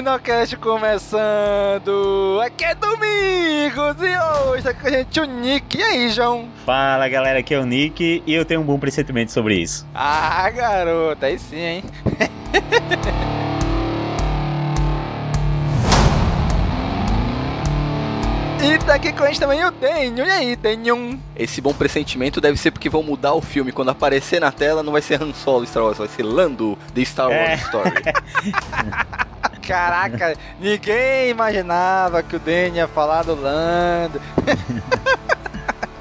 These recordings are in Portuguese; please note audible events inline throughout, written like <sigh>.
CaminoCast começando! Aqui é Domingos e hoje tá com a gente o Nick. E aí, João? Fala galera, aqui é o Nick e eu tenho um bom pressentimento sobre isso. Ah, garoto, aí sim, hein? <laughs> E tá aqui com a gente também o Denho. E aí, Denho? Esse bom pressentimento deve ser porque vão mudar o filme. Quando aparecer na tela, não vai ser Han Solo Star Wars, vai ser Lando The Star Wars É. Story. <laughs> Caraca, ninguém imaginava que o Denho ia falar do Lando.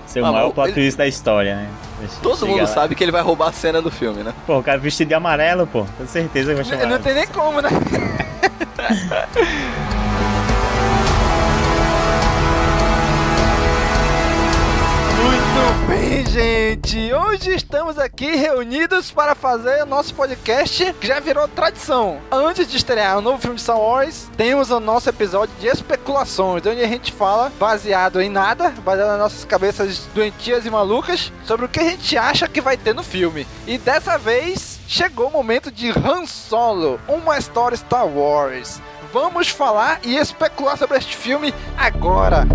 Seu Ah, maior plot ele- twist da história, né? Deixa- Todo mundo lá. sabe que ele vai roubar a cena do filme, né? Pô, o cara vestido de amarelo, pô. Com certeza que vai chamar. Não tem nem como, né? <laughs> gente. Hoje estamos aqui reunidos para fazer o nosso podcast que já virou tradição. Antes de estrear o novo filme de Star Wars, temos o nosso episódio de especulações, onde a gente fala, baseado em nada, baseado nas nossas cabeças doentias e malucas, sobre o que a gente acha que vai ter no filme. E dessa vez chegou o momento de Han Solo, uma história Star Wars. Vamos falar e especular sobre este filme agora.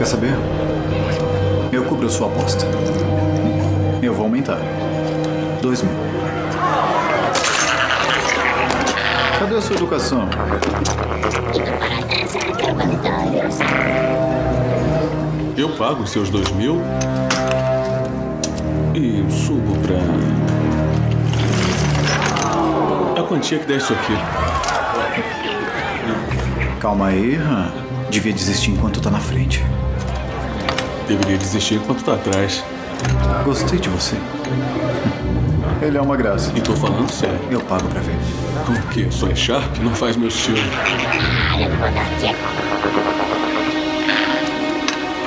Quer saber? Eu cubro sua aposta. Eu vou aumentar. Dois mil. Cadê a sua educação? Eu pago os seus dois mil e subo pra. A quantia que der isso aqui. Calma aí, Han. Devia desistir enquanto tá na frente. Deveria desistir enquanto tá atrás. Gostei de você. <laughs> Ele é uma graça. E tô falando sério. Eu pago pra ver. O quê? Só é Sharp? Não faz meu estilo.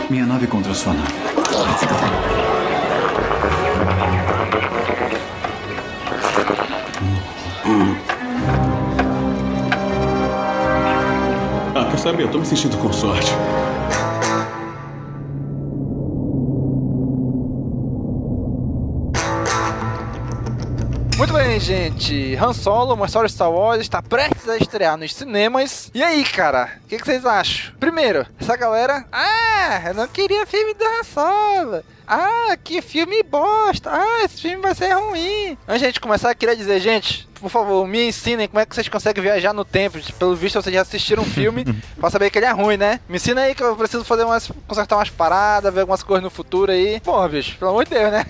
Minha nave contra sua nave. Ah, quer saber? Eu tô me sentindo com sorte. Bem, gente. Han Solo, uma história Star Wars, está prestes a estrear nos cinemas. E aí, cara, o que, que vocês acham? Primeiro, essa galera. Ah, eu não queria filme do Han Solo. Ah, que filme bosta. Ah, esse filme vai ser ruim. Antes de a gente começar, eu queria dizer, gente, por favor, me ensinem como é que vocês conseguem viajar no tempo. Pelo visto, vocês já assistiram um filme <laughs> pra saber que ele é ruim, né? Me ensina aí que eu preciso fazer umas. consertar umas paradas, ver algumas coisas no futuro aí. Porra, bicho, pelo amor de Deus, né?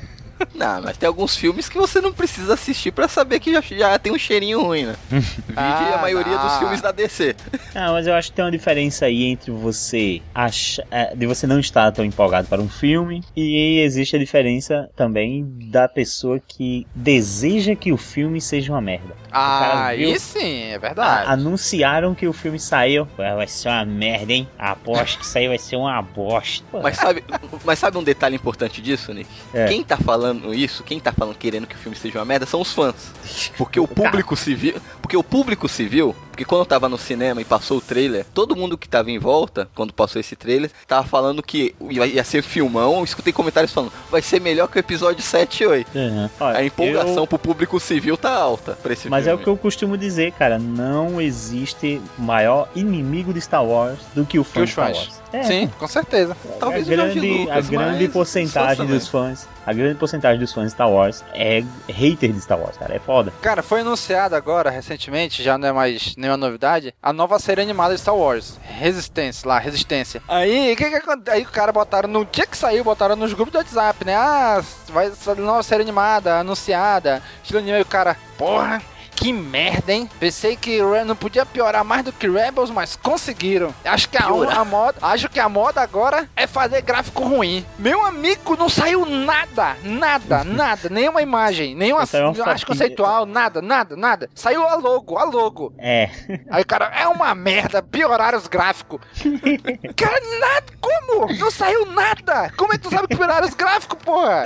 Não, mas tem alguns filmes que você não precisa assistir pra saber que já, já tem um cheirinho ruim, né? Vide Ah, a maioria não. dos filmes da DC. Ah, mas eu acho que tem uma diferença aí entre você achar, é, de você não estar tão empolgado para um filme e existe a diferença também da pessoa que deseja que o filme seja uma merda. Ah, viu- aí sim, é verdade. A- anunciaram que o filme saiu. Vai ser uma merda, hein? Aposto que isso aí vai ser uma bosta. Mas sabe, mas sabe um detalhe importante disso, Nick? É. Quem tá falando isso, quem tá falando querendo que o filme seja uma merda, são os fãs. Porque o público civil. Porque o público civil. Porque quando eu tava no cinema e passou o trailer, todo mundo que tava em volta, quando passou esse trailer, tava falando que ia, ser filmão. Eu escutei comentários falando, vai ser melhor que o episódio 7 e 8. Uhum. Olha, A empolgação eu- pro público civil tá alta pra esse Mas é o filme. que eu costumo dizer, cara. Não existe maior inimigo de Star Wars do que o fã Que de Star fãs. Wars. É, Sim, com certeza. Talvez a grande, Lucas, a grande porcentagem os dos fãs, a grande porcentagem dos fãs de Star Wars é hater de Star Wars, cara. É foda. Cara, foi anunciado agora, recentemente, já não é mais nenhuma novidade, a nova série animada de Star Wars. Resistência, lá, Resistência. Aí, o que que Aí o cara botaram, no dia que saiu, botaram nos grupos do WhatsApp, né? Ah, vai nova série animada, anunciada, estilo anime. Aí o cara, porra, que merda, hein? Pensei que não podia piorar mais do que Rebels, mas conseguiram. Acho que a, Piorar. a moda, acho que a moda agora é fazer gráfico ruim. Meu amigo, não saiu nada, nada, <laughs> nada, nenhuma imagem, nenhuma arte conceitual, nada, nada, nada. Saiu a logo, a logo. É. Aí cara, é uma merda, pioraram os gráficos. <laughs> cara, nada, como? Não saiu nada. Como é que tu sabe que pioraram os gráficos, porra?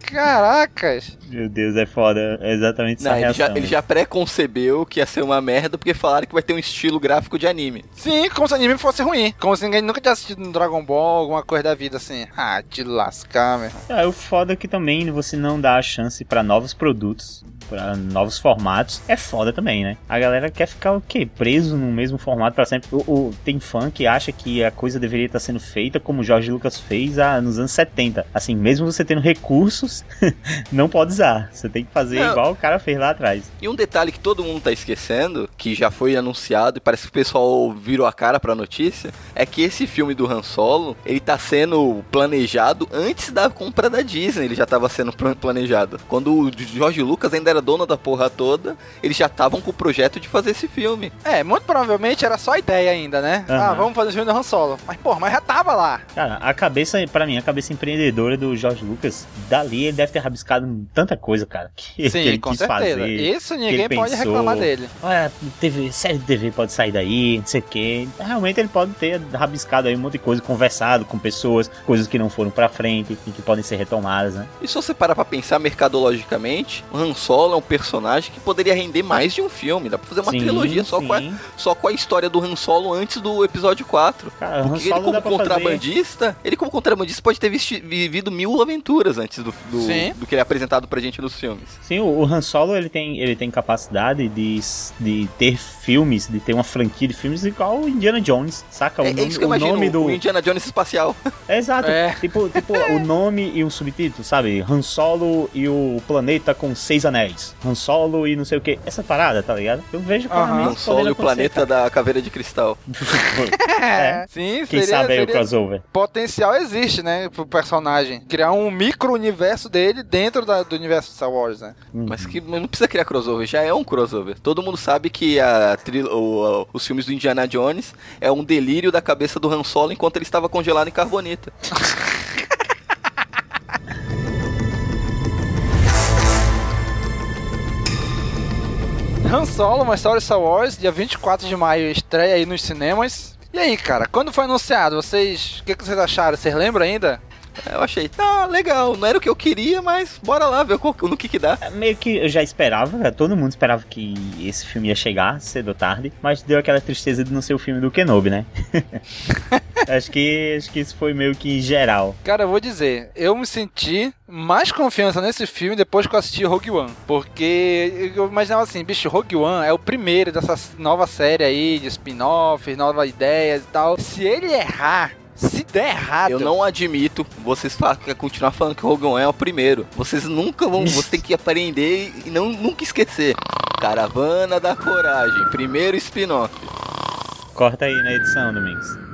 Caracas. Meu Deus, é foda. É exatamente essa Não, ele reação. já, ele já pré-concebeu que ia ser uma merda porque falaram que vai ter um estilo gráfico de anime. Sim, como se o anime fosse ruim. Como se ninguém nunca tivesse assistido um Dragon Ball, alguma coisa da vida assim. Ah, te lascar, meu. É, o foda é que também você não dá a chance pra novos produtos, pra novos formatos. É foda também, né? A galera quer ficar o quê? Preso no mesmo formato pra sempre. O, o- tem fã que acha que a coisa deveria estar sendo feita como o Jorge Lucas fez ah, nos anos 70. Assim, mesmo você tendo recursos, <laughs> não pode usar. Você tem que fazer Não. igual o cara fez lá atrás. E um detalhe que todo mundo tá esquecendo, que já foi anunciado e parece que o pessoal virou a cara pra notícia, é que esse filme do Han Solo, ele tá sendo planejado antes da compra da Disney, ele já tava sendo plan- planejado. Quando o George Lucas ainda era dono da porra toda, eles já estavam com o projeto de fazer esse filme. É, muito provavelmente era só ideia ainda, né? Aham. Ah, vamos fazer o filme do Han Solo. Mas, porra, mas já tava lá. Cara, a cabeça, pra mim, a cabeça empreendedora do Jorge Lucas, dali ele deve ter rabiscado tanta coisa, cara, que, que Sim, ele com quis certeza. fazer. Isso que ninguém pode pensou. reclamar dele. Olha, TV, série de TV pode sair daí, não sei o quê. Realmente ele pode ter rabiscado aí um monte de coisa, conversado com pessoas, coisas que não foram pra frente e que podem ser retomadas, né? E se você parar pra pensar mercadologicamente, o Han Solo é um personagem que poderia render mais de um filme. Dá pra fazer uma Sim, trilogia só com, a, só com a história do Han Solo antes do episódio 4. Cara, Porque ele como pra fazer- contrabandista, ele como contrabandista pode ter vivido mil aventuras antes do, do, do que ele é apresentado pra gente nos filmes. Sim, o, o Han Solo ele tem, ele tem capacidade de, de ter filmes, de ter uma franquia de filmes igual o Indiana Jones, saca? O é, é nome, isso que eu o imagino, nome do. o Indiana Jones espacial. É, <laughs> exato. É. Tipo, tipo o nome e o subtítulo, sabe? Han Solo e o planeta com seis anéis. Han Solo e não sei o que. Essa parada, tá ligado? Eu vejo claramente Han Solo e o planeta da caveira de cristal. <laughs> <laughs> É. Sim, Quem seria, sabe aí o seria- crossover. Potencial existe, né, pro personagem. Criar um micro-universo dele dentro da- do universo de Star Wars, né? Mas que não precisa criar crossover, já é um crossover. Todo mundo sabe que a tril- o- o- os filmes do Indiana Jones é um delírio da cabeça do Han Solo enquanto ele estava congelado em carbonita. <laughs> Han Solo, uma história de Star Wars, dia 24 de maio, estreia aí nos cinemas. E aí, cara, quando foi anunciado, vocês. O que, que vocês acharam? Vocês lembram ainda? Eu achei, tá legal, não era o que eu queria, mas bora lá ver no que que dá. É, Meio que eu já esperava, todo mundo esperava que esse filme ia chegar cedo ou tarde, mas deu aquela tristeza de não ser o filme do Kenobi, né? <laughs> <laughs> acho, que, acho que isso foi meio que em geral. Cara, eu vou dizer, eu me senti mais confiança nesse filme depois que eu assisti Rogue One. Porque eu imaginava assim, bicho, Rogue One é o primeiro dessa nova série aí, de spin-offs, novas ideias e tal. Se ele errar, se der errado. Eu não admito vocês fa- continuar falando que o Rogue One é o primeiro. Vocês nunca vão. Você tem que aprender e não, nunca esquecer. Caravana da Coragem, primeiro spin-off. Corta aí na edição, Domingos.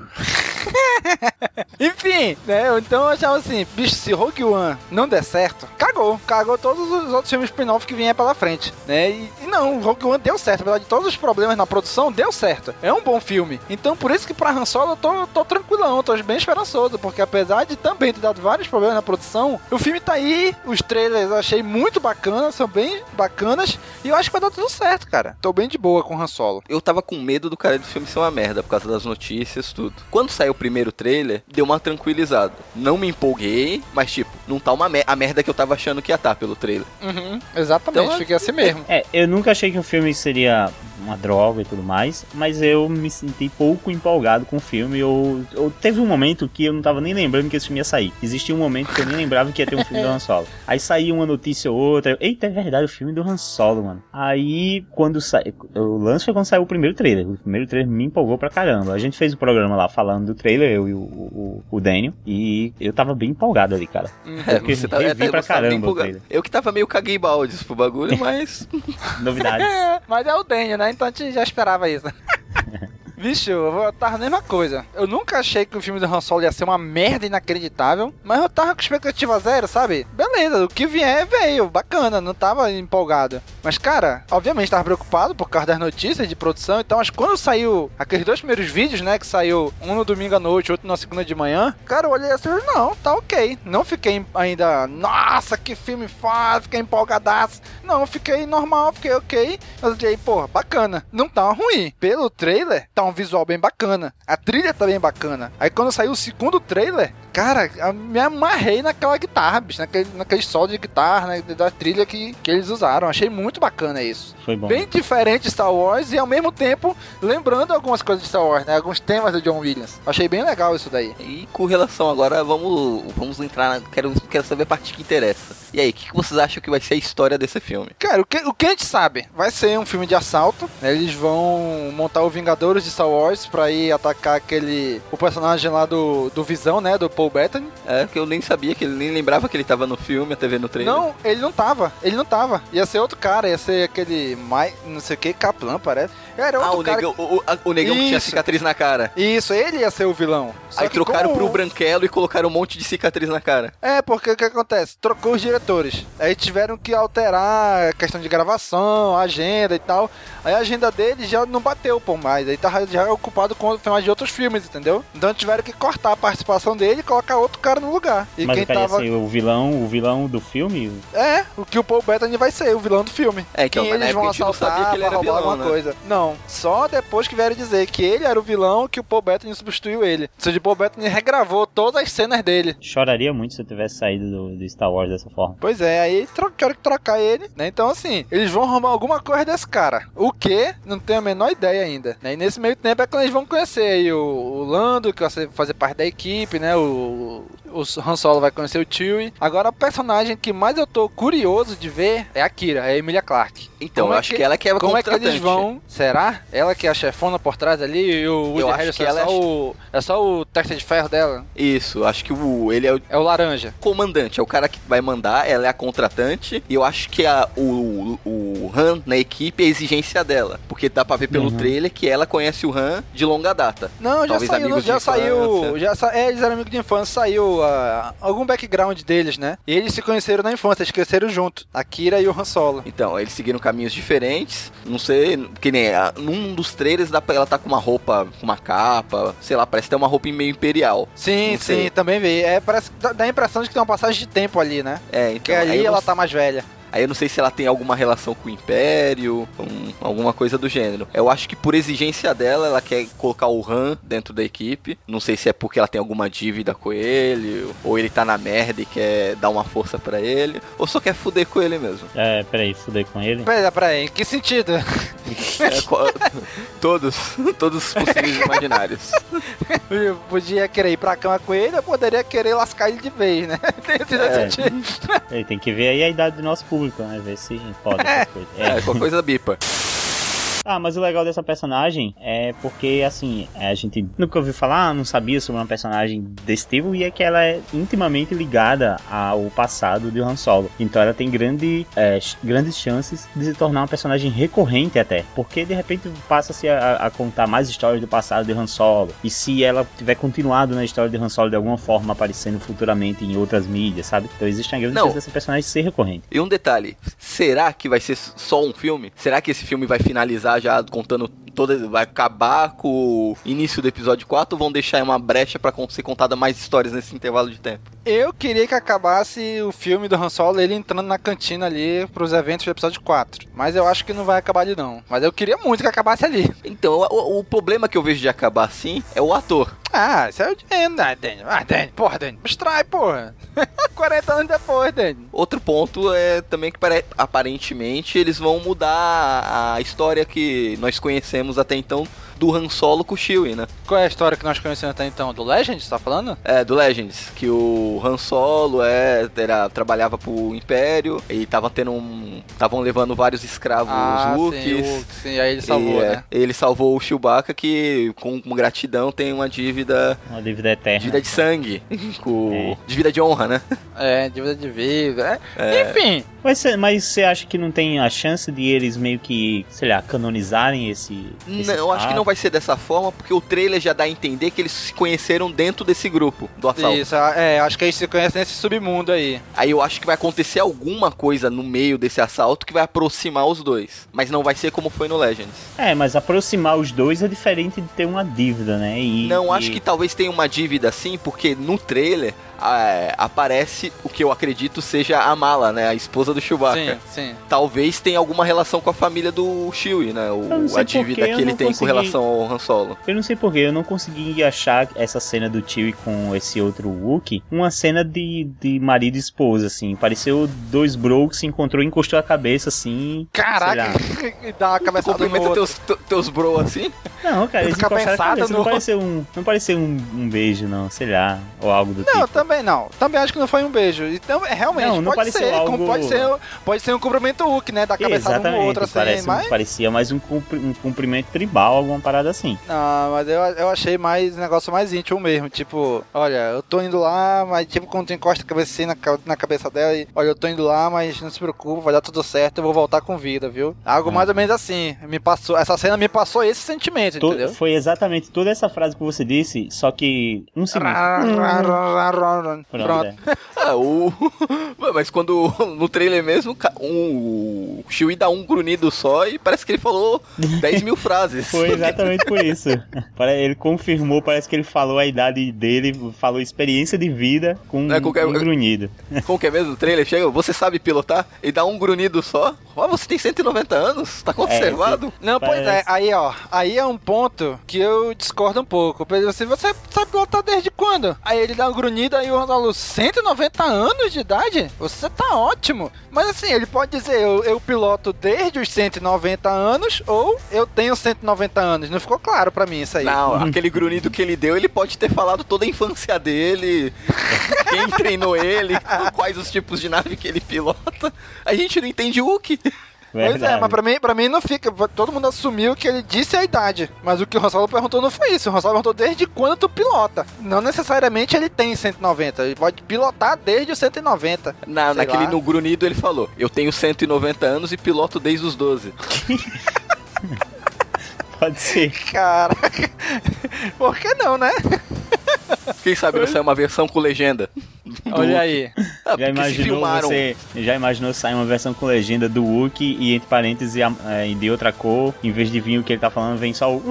<laughs> Enfim, né? Então eu achava assim, bicho, se Rogue One não der certo, cagou. Cagou todos os outros filmes spin-off que vinha pela frente, né? E, e não, Rogue One deu certo. Apesar de todos os problemas na produção, deu certo. É um bom filme. Então por isso que pra Han Solo eu tô, tô tranquilão, tô bem esperançoso. Porque apesar de também ter dado vários problemas na produção, o filme tá aí, os trailers eu achei muito bacanas, são bem bacanas. E eu acho que vai dar tudo certo, cara. Tô bem de boa com Han Solo. Eu tava com medo do cara do filme ser uma merda por causa das notícias, tudo. Quando saiu o primeiro trailer, deu uma tranquilizada. Não me empolguei, mas tipo, não tá uma mer a merda que eu tava achando que ia estar tá pelo trailer. Uhum, exatamente, então, fiquei assim mesmo. É, eu nunca achei que o filme seria uma droga e tudo mais, mas eu me senti pouco empolgado com o filme. Eu, eu teve um momento que eu não tava nem lembrando que esse filme ia sair. Existia um momento que eu nem lembrava que ia ter um filme do Han Solo. <laughs> Aí saiu uma notícia ou outra. Eu, Eita, é verdade, o filme do Han Solo, mano. Aí quando saiu. O lance foi quando saiu o primeiro trailer. O primeiro trailer me empolgou pra caramba. A gente fez um programa lá falando do trailer, eu e o, o, o Daniel. E eu tava bem empolgado ali, cara. É, você tá, é, pra caramba o trailer. Eu que tava meio caguei baldes pro bagulho, <laughs> mas. Novidades. <laughs> mas é o Daniel, né? Então a gente já esperava isso. <laughs> Bicho, eu tava a mesma coisa. Eu nunca achei que o filme do Han Solo ia ser uma merda inacreditável, mas eu tava com expectativa zero, sabe? Beleza, o que vier veio, bacana, não tava empolgado. Mas, cara, obviamente tava preocupado por causa das notícias de produção, então, mas quando saiu aqueles dois primeiros vídeos, né, que saiu um no domingo à noite, outro na segunda de manhã, cara, eu olhei assim, não, tá ok. Não fiquei ainda, nossa, que filme foda, fiquei empolgadaço. Não, fiquei normal, fiquei ok. Mas eu falei, pô, bacana. Não tá ruim. Pelo trailer, tá um visual bem bacana. A trilha tá bem bacana. Aí quando saiu o segundo trailer, cara, me amarrei naquela guitarra, bicho, naquele, naquele solo de guitarra, né, da trilha que, que eles usaram. Achei muito bacana isso. Foi bom. Bem diferente de Star Wars e ao mesmo tempo lembrando algumas coisas de Star Wars, né? Alguns temas do John Williams. Achei bem legal isso daí. E com relação agora, vamos, vamos entrar na. Quero, quero saber a parte que interessa. E aí, o que, que vocês acham que vai ser a história desse filme? Cara, o que, o que a gente sabe? Vai ser um filme de assalto. Né? Eles vão montar o Vingadores de Star Wars pra ir atacar aquele. O personagem lá do, do Visão, né? Do Paul Bettany. É, que eu nem sabia, que ele nem lembrava que ele tava no filme, até ver no trailer. Não, ele não tava. Ele não tava. Ia ser outro cara, ia ser aquele. Mai, não sei o que, Kaplan, parece. Era outro ah, o cara. Negão, o, o, o negão que tinha cicatriz na cara. Isso, ele ia ser o vilão. Só Aí trocaram como... pro branquelo e colocaram um monte de cicatriz na cara. É, porque o que acontece? Trocou os diretores. Aí tiveram que alterar a questão de gravação, a agenda e tal. Aí a agenda dele já não bateu, pô, mais. Aí tava já ocupado com filmes de outros filmes, entendeu? Então tiveram que cortar a participação dele e colocar outro cara no lugar. E Mas quem tava. Ser o vilão, o vilão do filme? É, o que o Paul Bettany vai ser, o vilão do filme. É, que quem eles vão assaltar que ele pra roubar vilão, alguma né? coisa. Não, só depois que vieram dizer que ele era o vilão que o Paul Bettany substituiu ele. Ou seja, o Paul Bettany regravou todas as cenas dele. Choraria muito se eu tivesse saído do, do Star Wars dessa forma. Pois é, aí trocaram que trocar ele, né? Então, assim, eles vão arrumar alguma coisa desse cara. O que? Não tenho a menor ideia ainda. Né? E nesse meio tempo é quando eles vão conhecer aí o, o Lando, que vai fazer parte da equipe, né? O, o Han Solo vai conhecer o Chewie. Agora, a personagem que mais eu tô curioso de ver é a Kira, é a Emilia Clarke. Então, como eu é acho que, que, ela que é Como é que eles vão? Será? Ela que é a chefona por trás ali e o Woody Harrelson é, só é... o, é só o testa de ferro dela? Isso, acho que o, ele é o... É o laranja. Comandante, é o cara que vai mandar, ela é a contratante e eu acho que a, o, o Han na equipe é a exigência dela. Porque dá pra ver pelo uhum. trailer que ela conhece o Han de longa data. Não, já saiu, já saiu, já sa... é, eles eram amigos de infância, saiu uh, algum background deles, né? E eles se conheceram na infância, eles cresceram junto, a Kira e o Han Solo. Então, eles seguiram caminhos diferentes, não sei, que nem, num dos trailers dá pra ela tá com uma roupa, com uma capa, sei lá, parece ter uma roupa meio imperial. Sim, sim, também vi. É, parece, dá a impressão de que tem uma passagem de tempo ali, né? É, então. Que ali ela tá mais velha. Aí eu não sei se ela tem alguma relação com o Império, com alguma coisa do gênero. Eu acho que por exigência dela, ela quer colocar o Han dentro da equipe. Não sei se é porque ela tem alguma dívida com ele, ou ele tá na merda e quer dar uma força para ele, ou só quer fuder com ele mesmo. É, peraí, fuder com ele? Peraí, peraí, em que sentido? <laughs> É, todos, todos os possíveis imaginários. Eu <laughs> podia querer ir pra cama com ele, eu poderia querer lascar ele de vez, né? <laughs> Tem, é, ele tem que ver aí a idade do nosso público público, né? Ver se pode essas <laughs> coisas. É, é qualquer coisa bipa. Ah, mas o legal dessa personagem é porque, assim, a gente nunca ouviu falar, não sabia sobre uma personagem desse tipo, e é que ela é intimamente ligada ao passado de Han Solo. Então ela tem grande, é, grandes chances de se tornar uma personagem recorrente até. Porque de repente passa-se a, a, contar mais histórias do passado de Han Solo. E se ela tiver continuado na história de Han Solo de alguma forma aparecendo futuramente em outras mídias, sabe? Então existe uma grande Não. chance dessa personagem ser recorrente. E um detalhe, será que vai ser só um filme? Será que esse filme vai finalizar já contando toda vai acabar com o início do episódio 4 ou vão deixar uma brecha pra ser contada mais histórias nesse intervalo de tempo? Eu queria que acabasse o filme do Han Solo, ele entrando na cantina ali pros eventos do episódio 4. Mas eu acho que não vai acabar ali não. Mas eu queria muito que acabasse ali. Então, o, o problema que eu vejo de acabar assim é o ator. Ah, isso é o Daniel, ah, Daniel. Ah, Daniel, porra, Daniel. Abstrai, porra. <laughs> 40 anos depois, Daniel. Outro ponto é também que pare- aparentemente eles vão mudar a história que nós conhecemos até então do Han Solo com o Chewie, né? Qual é a história que nós conhecemos até então? Do Legend, você tá falando? É, do Legends, que o Han Solo é, era, trabalhava pro Império e tava tendo um. Estavam levando vários escravos Ah, Wookiees. sim, sim, aí ele salvou, e, é, né? Ele salvou o Chewbacca que, com, com gratidão, tem uma dívida. Uma dívida eterna. Dívida de sangue. <laughs> Com, Dívida de honra, né? É, dívida de vida. É. Enfim. Mas você mas você acha que não tem a chance de eles meio que, sei lá, canonizarem esse. esse Não, eu acho que fato? Não vai ser dessa forma, porque o trailer já dá a entender que eles se conheceram dentro desse grupo do assalto. Isso, é, acho que eles se conhecem nesse submundo aí. Aí eu acho que vai acontecer alguma coisa no meio desse assalto que vai aproximar os dois. Mas não vai ser como foi no Legends. É, mas aproximar os dois é diferente de ter uma dívida, né? E, não, e- acho que talvez tenha uma dívida assim, porque no trailer ah, aparece o que eu acredito seja a Mala, né? A esposa do Chewbacca. Sim, sim. Talvez tenha alguma relação com a família do Chewie, né? O, não a dívida que ele não tem consegui- com relação ao Han Solo. Eu não sei porquê, eu não consegui achar essa cena do tio com esse outro Wookie uma cena de, de marido e esposa, assim. Pareceu dois bros que se encontrou e encostou a cabeça, assim. Caraca, <laughs> e dá uma cabeçada no Cumprimenta teus, te- teus bro assim? Não, cara, eles encostaram a cabeça. no Não pareceu, um, não pareceu um, um beijo, não. Sei lá, ou algo do Não, tipo. também não. Também acho que não foi um beijo. Então, é, realmente, Não, não pode ser. algo- pode ser, pode ser um cumprimento Hulk, né? Da cabeçada um Exatamente, outro, assim. parece, Mas, parecia mais um, cumpri- um cumprimento tribal, alguma parada assim. não, mas eu, eu achei mais um negócio mais íntimo mesmo. Tipo, olha, eu tô indo lá, mas tipo, quando tu encosta a cabeça assim na, na cabeça dela e, olha, eu tô indo lá, mas não se preocupe, vai dar tudo certo, eu vou voltar com vida, viu? Algo mais ou menos assim. Me passou, essa cena me passou esse sentimento, To- entendeu? foi exatamente toda essa frase que você disse, só que um segundo. Pronto. Pronto. <laughs> é. Ah, o. <laughs> Mas quando. <laughs> No trailer mesmo, um, o Chewie dá um grunhido só e parece que ele falou 10 mil frases. Foi exatamente por isso. Ele confirmou, parece que ele falou a idade dele, falou experiência de vida com É, qualquer- um grunhido. Como que é mesmo? O trailer chega, você sabe pilotar? E dá um grunhido só. Ó, você tem 190 anos? Tá conservado? Não, pois é, Parece. aí ó, aí é um ponto que eu discordo um pouco. Assim, você sabe pilotar desde quando? Aí ele dá um grunhido aí o Ronaldo, 190 anos de idade? Você tá ótimo. Mas assim, ele pode dizer, eu, eu piloto desde os 190 anos ou eu tenho 190 anos. Não ficou claro pra mim isso aí. Não, aquele grunhido que ele deu, ele pode ter falado toda a infância dele, <laughs> quem treinou ele, quais os tipos de nave que ele pilota. A gente não entende o que. Pois é, mas pra mim, pra mim não fica. Todo mundo assumiu que ele disse a idade. Mas o que o Ronsalo perguntou não foi isso. O Ronsalo perguntou desde quando tu pilota. Não necessariamente ele tem 190. Ele pode pilotar desde os 190. Na, Sei naquele lá. no grunhido ele falou: Eu tenho 190 anos e piloto desde os 12. <laughs> Pode ser. Caraca. <laughs> Por que não, né? Quem sabe não sai uma versão com legenda. Olha aí. <laughs> Ah, Já imaginou você, já imaginou sair uma versão com legenda do Wookiee e entre parênteses é, de outra cor, em vez de vir o que ele tá falando, vem só o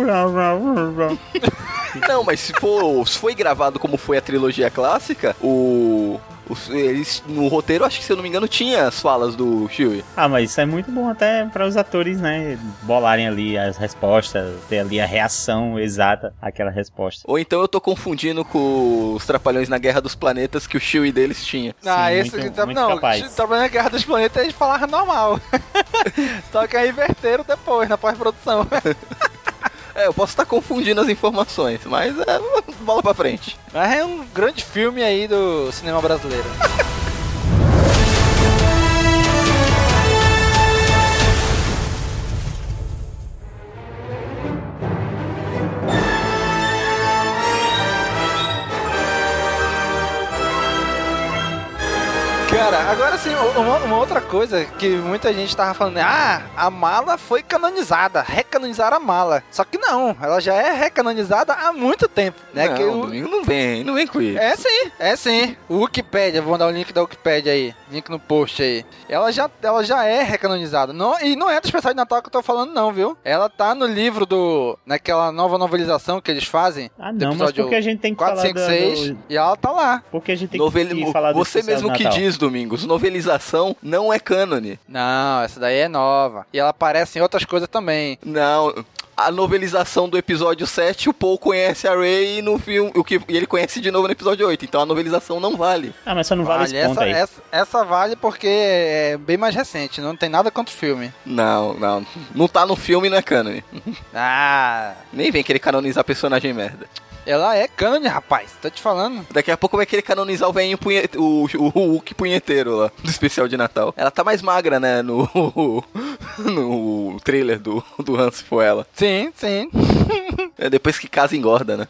<laughs> Não, mas se for, se foi gravado como foi a trilogia clássica, o. os- eles, no roteiro, acho que se eu não me engano, tinha as falas do Chewie. Ah, mas isso é muito bom até para os atores, né, bolarem ali as respostas, ter ali a reação exata àquela resposta. Ou então eu tô confundindo com os Trapalhões na Guerra dos Planetas que o Chewie deles tinha. Ah, Sim, esse. muito- tá- muito não, capaz. trabalhando na Guerra dos Planetas eles falaram normal. <laughs> Só que aí inverteram depois, na pós-produção. <laughs> É, eu posso estar confundindo as informações, mas é, bola pra frente. Mas é um grande filme aí do cinema brasileiro. <laughs> Cara, agora sim, uma, uma, outra coisa que muita gente tava falando, ah, a mala foi canonizada, recanonizaram a mala. Só que não, ela já é recanonizada há muito tempo, né? Não, que o... domingo não vem, não vem com isso. É sim, é sim. O Wikipedia, vou dar o link da Wikipedia aí, link no post aí. Ela já, ela já é recanonizada. Não, e não é do especial de Natal que eu tô falando não, viu? Ela tá no livro do, naquela nova novelização que eles fazem. Ah não, mas porque a gente tem que 4, falar 5, 6, do... e ela tá lá. Porque a gente tem Novel... que falar do Você mesmo que diz, Domingos, novelização não é cânone. Não, essa daí é nova. E ela aparece em outras coisas também. Não, a novelização do episódio 7, o Paul conhece a Ray no filme, o que, e ele conhece de novo no episódio 8. Então a novelização não vale. Ah, mas só não vale, vale esse ponto essa, aí. Essa, essa, vale porque é bem mais recente, não tem nada contra o filme. Não, não. Não tá no filme, não é cânone. Ah. Nem vem querer canonizar personagem merda. Ela é cânone, rapaz. Tô te falando. Daqui a pouco vai querer canonizar o velhinho punhete... o, o, o Hulk punheteiro lá, do especial de Natal. Ela tá mais magra, né, no, <laughs> no trailer do, do Hans foi ela. Sim, sim. É depois que casa engorda, né?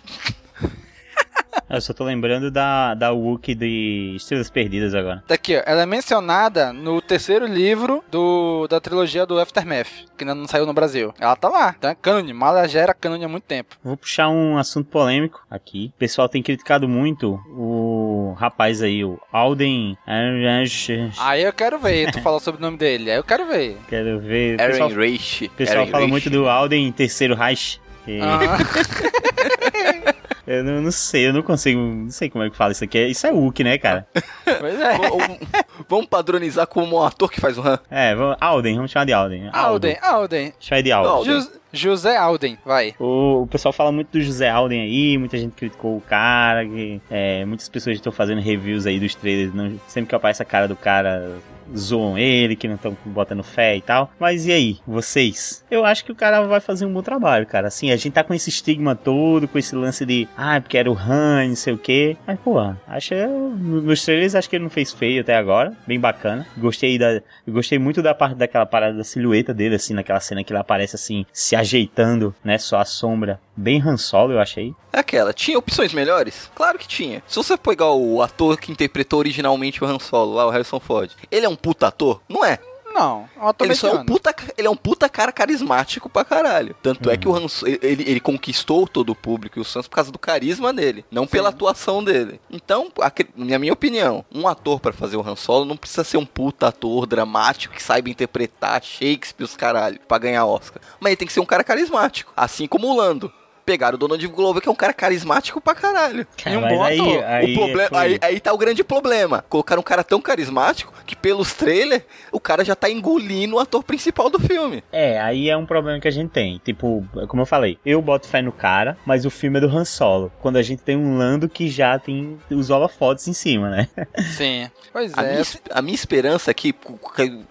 Eu só tô lembrando da, da Wookie de Estrelas Perdidas agora. Daqui, ó. Ela é mencionada no terceiro livro do, da trilogia do Aftermath, que ainda não saiu no Brasil. Ela tá lá. Então é cânone. Mala já era cânone há muito tempo. Vou puxar um assunto polêmico aqui. O pessoal tem criticado muito o rapaz aí, o Alden... Aí eu quero ver. Tu <laughs> falou sobre o nome dele. Aí eu quero ver. Quero ver. Aaron pessoal, Reich. O pessoal Aaron fala Reich. muito do Alden Terceiro Reich. E... Ah. <laughs> Eu não, não, sei, eu não consigo, não sei como é que fala isso aqui. Isso é Hulk, né, cara? <laughs> Pois é. Vamos padronizar como um ator que faz o Han? É, vamos, Alden, vamos chamar de Alden. Alden, Alden. Chama de Alden. Alden. Jus, José Alden, vai. O, o, pessoal fala muito do José Alden aí, muita gente criticou o cara, que, é, muitas pessoas estão fazendo reviews aí dos trailers, não, sempre que aparece a cara do cara, zoam ele, que não estão botando fé e tal. Mas e aí, vocês? Eu acho que o cara vai fazer um bom trabalho, cara. Assim, a gente tá com esse estigma todo, com esse lance de, ah, porque era o Han, não sei o quê. Mas, pô, acho nos trailers acho que ele não fez feio até agora, bem bacana. Gostei da, gostei muito da parte daquela parada da silhueta dele, assim, naquela cena que ele aparece assim, se ajeitando, né, só a sombra. Bem Han Solo, eu achei. É aquela, tinha opções melhores? Claro que tinha. Se você pegar o ator que interpretou originalmente o Han Solo, lá, o Harrison Ford, ele é um puta ator? Não é. Não, um ele, só é um puta, ele é um puta cara carismático pra caralho. Tanto Uhum. é que o Han, ele, ele conquistou todo o público e os fãs por causa do carisma dele, não pela atuação dele. Então, na minha opinião, um ator para fazer o Han Solo não precisa ser um puta ator dramático que saiba interpretar Shakespeare os caralho pra ganhar Oscar. Mas ele tem que ser um cara carismático, assim como o Lando. Pegaram o Donald Glover, que é um cara carismático pra caralho. Cara, e um bom aí, ator. aí, o problema, foi- aí, aí tá o grande problema. Colocaram um cara tão carismático que pelos trailers o cara já tá engolindo o ator principal do filme. É, aí é um problema que a gente tem. Tipo, como eu falei, eu boto fé no cara, mas o filme é do Han Solo. Quando a gente tem um Lando que já tem os holofotes em cima, né? <laughs> Sim. Pois A, é. minha, a minha esperança é que,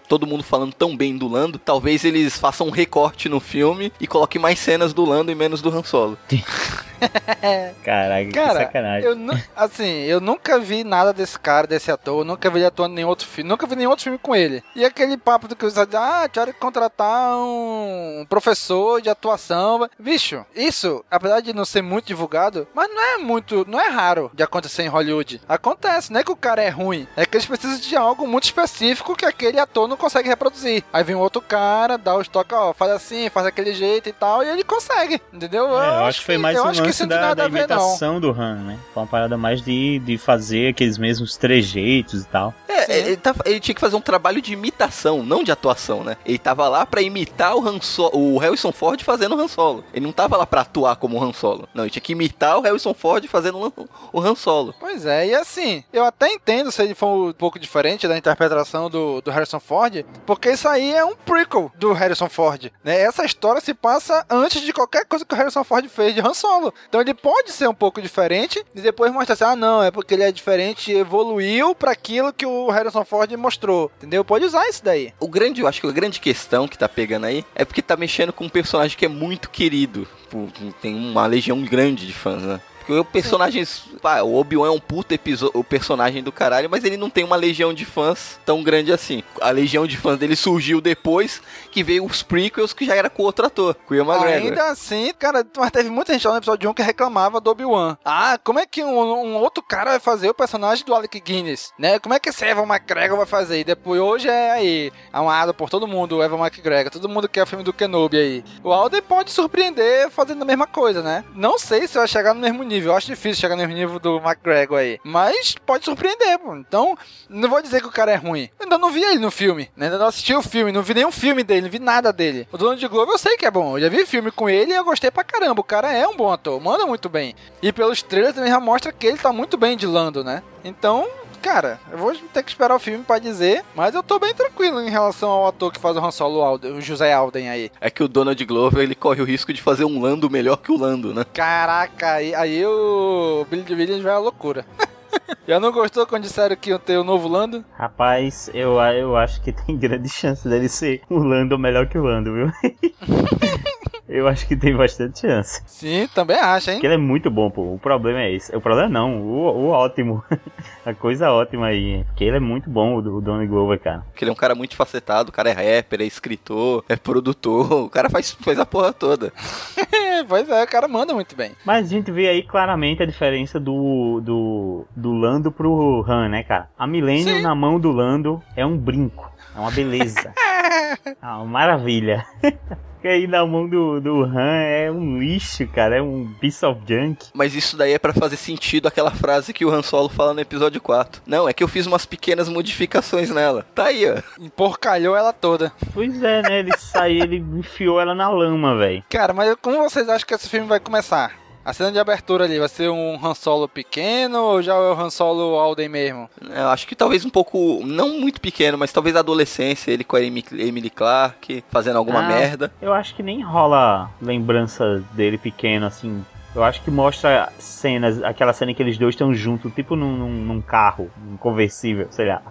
todo mundo falando tão bem do Lando, talvez eles façam um recorte no filme e coloquem mais cenas do Lando e menos do Han Solo. <laughs> Caraca, que Cara, sacanagem. eu, nu- assim, eu nunca vi nada desse cara, desse ator, eu nunca vi ele atuando em nenhum outro filme, nunca vi nenhum outro filme com ele. E aquele papo do que você diz, ah, quero contratar um professor de atuação. Bicho, isso, apesar de não ser muito divulgado, mas não é muito, não é raro de acontecer em Hollywood. Acontece, não é que o cara é ruim, é que eles precisam de algo muito específico que aquele ator não consegue reproduzir. Aí vem um outro cara, dá os toques, ó, faz assim, faz aquele jeito e tal, e ele consegue, entendeu? É, eu acho que foi mais um lance da, da a ver, imitação do Han, né? Foi uma parada mais de, de fazer aqueles mesmos trejeitos e tal. É, ele, tá- ele tinha que fazer um trabalho de imitação, não de atuação, né? Ele tava lá pra imitar o, Han So- o Harrison Ford fazendo o Han Solo. Ele não tava lá pra atuar como o Han Solo. Não, ele tinha que imitar o Harrison Ford fazendo o- o Han Solo. Pois é, e assim, eu até entendo se ele for um pouco diferente da interpretação do, do Harrison Ford, porque isso aí é um prequel do Harrison Ford, né? Essa história se passa antes de qualquer coisa que o Harrison Ford fez de Han Solo. Então ele pode ser um pouco diferente e depois mostrar assim, ah não, é porque ele é diferente evoluiu pra aquilo que o Harrison Ford mostrou, entendeu? Pode usar isso daí. O grande, eu acho que a grande questão que tá pegando aí é porque tá mexendo com um personagem que é muito querido. Pô, Tem uma legião grande de fãs, né? Porque o personagem. Pá, o Obi-Wan é um puta episódio, o personagem do caralho, mas ele não tem uma legião de fãs tão grande assim. A legião de fãs dele surgiu depois que veio os prequels que já era com outro ator, com o Ian McGregor. Ainda assim, cara, mas teve muita gente lá no episódio 1 que reclamava do Obi-Wan. Ah, como é que um, um, outro cara vai fazer o personagem do Alec Guinness, né? Como é que esse Evan McGregor vai fazer? E depois, hoje é aí, amado por todo mundo, o Evan McGregor. Todo mundo quer o filme do Kenobi aí. O Alden pode surpreender fazendo a mesma coisa, né? Não sei se vai chegar no mesmo nível. Eu acho difícil chegar no nível do McGregor aí. Mas pode surpreender, pô. Então, não vou dizer que o cara é ruim. Eu ainda não vi ele no filme. Né? Ainda não assisti o filme. Não vi nenhum filme dele. Não vi nada dele. O Dono de Globo eu sei que é bom. Eu já vi filme com ele e eu gostei pra caramba. O cara é um bom ator. Manda muito bem. E pelos trailers também já mostra que ele tá muito bem de Lando, né? Então, cara, eu vou ter que esperar o filme para dizer, mas eu tô bem tranquilo em relação ao ator que faz o Han Solo, Alden, o José Alden aí. É que o Donald Glover, ele corre o risco de fazer um Lando melhor que o Lando, né? Caraca, aí, aí o Billy de Williams vai à loucura. <laughs> Já não gostou quando disseram que iam ter o novo Lando? Rapaz, eu, eu acho que tem grande chance dele ser o Lando melhor que o Lando, viu? <laughs> Eu acho que tem bastante chance. Sim, também acho, hein? Porque ele é muito bom, pô. O problema é esse. O problema não, o, o ótimo. <laughs> a coisa ótima aí. Porque ele é muito bom, o, o Donnie Glover, cara. Porque ele é um cara muito facetado. O cara é rapper, é escritor, é produtor. <laughs> O cara faz, faz a porra toda. <laughs> pois é, o cara manda muito bem. Mas a gente vê aí claramente a diferença do, do, do Lando pro Han, né, cara? A Millennium na mão do Lando é um brinco. É uma beleza. É <laughs> uma maravilha. <laughs> que aí na mão do, do Han é um lixo, cara, é um piece of junk. Mas isso daí é para fazer sentido aquela frase que o Han Solo fala no episódio 4. Não, é que eu fiz umas pequenas modificações nela. Tá aí, ó. Emporcalhou ela toda. Pois é, né? Ele saiu, ele enfiou ela na lama, velho. Cara, mas como vocês acham que esse filme vai começar? A cena de abertura ali vai ser um Han Solo pequeno ou já é o Han Solo Alden mesmo? Eu acho que talvez um pouco, não muito pequeno, mas talvez adolescência, ele com a Emily Clark fazendo alguma ah, merda. Eu acho que nem rola lembrança dele pequeno, assim, eu acho que mostra cenas, aquela cena em que eles dois estão juntos, tipo num, num, num, carro, um conversível, sei lá.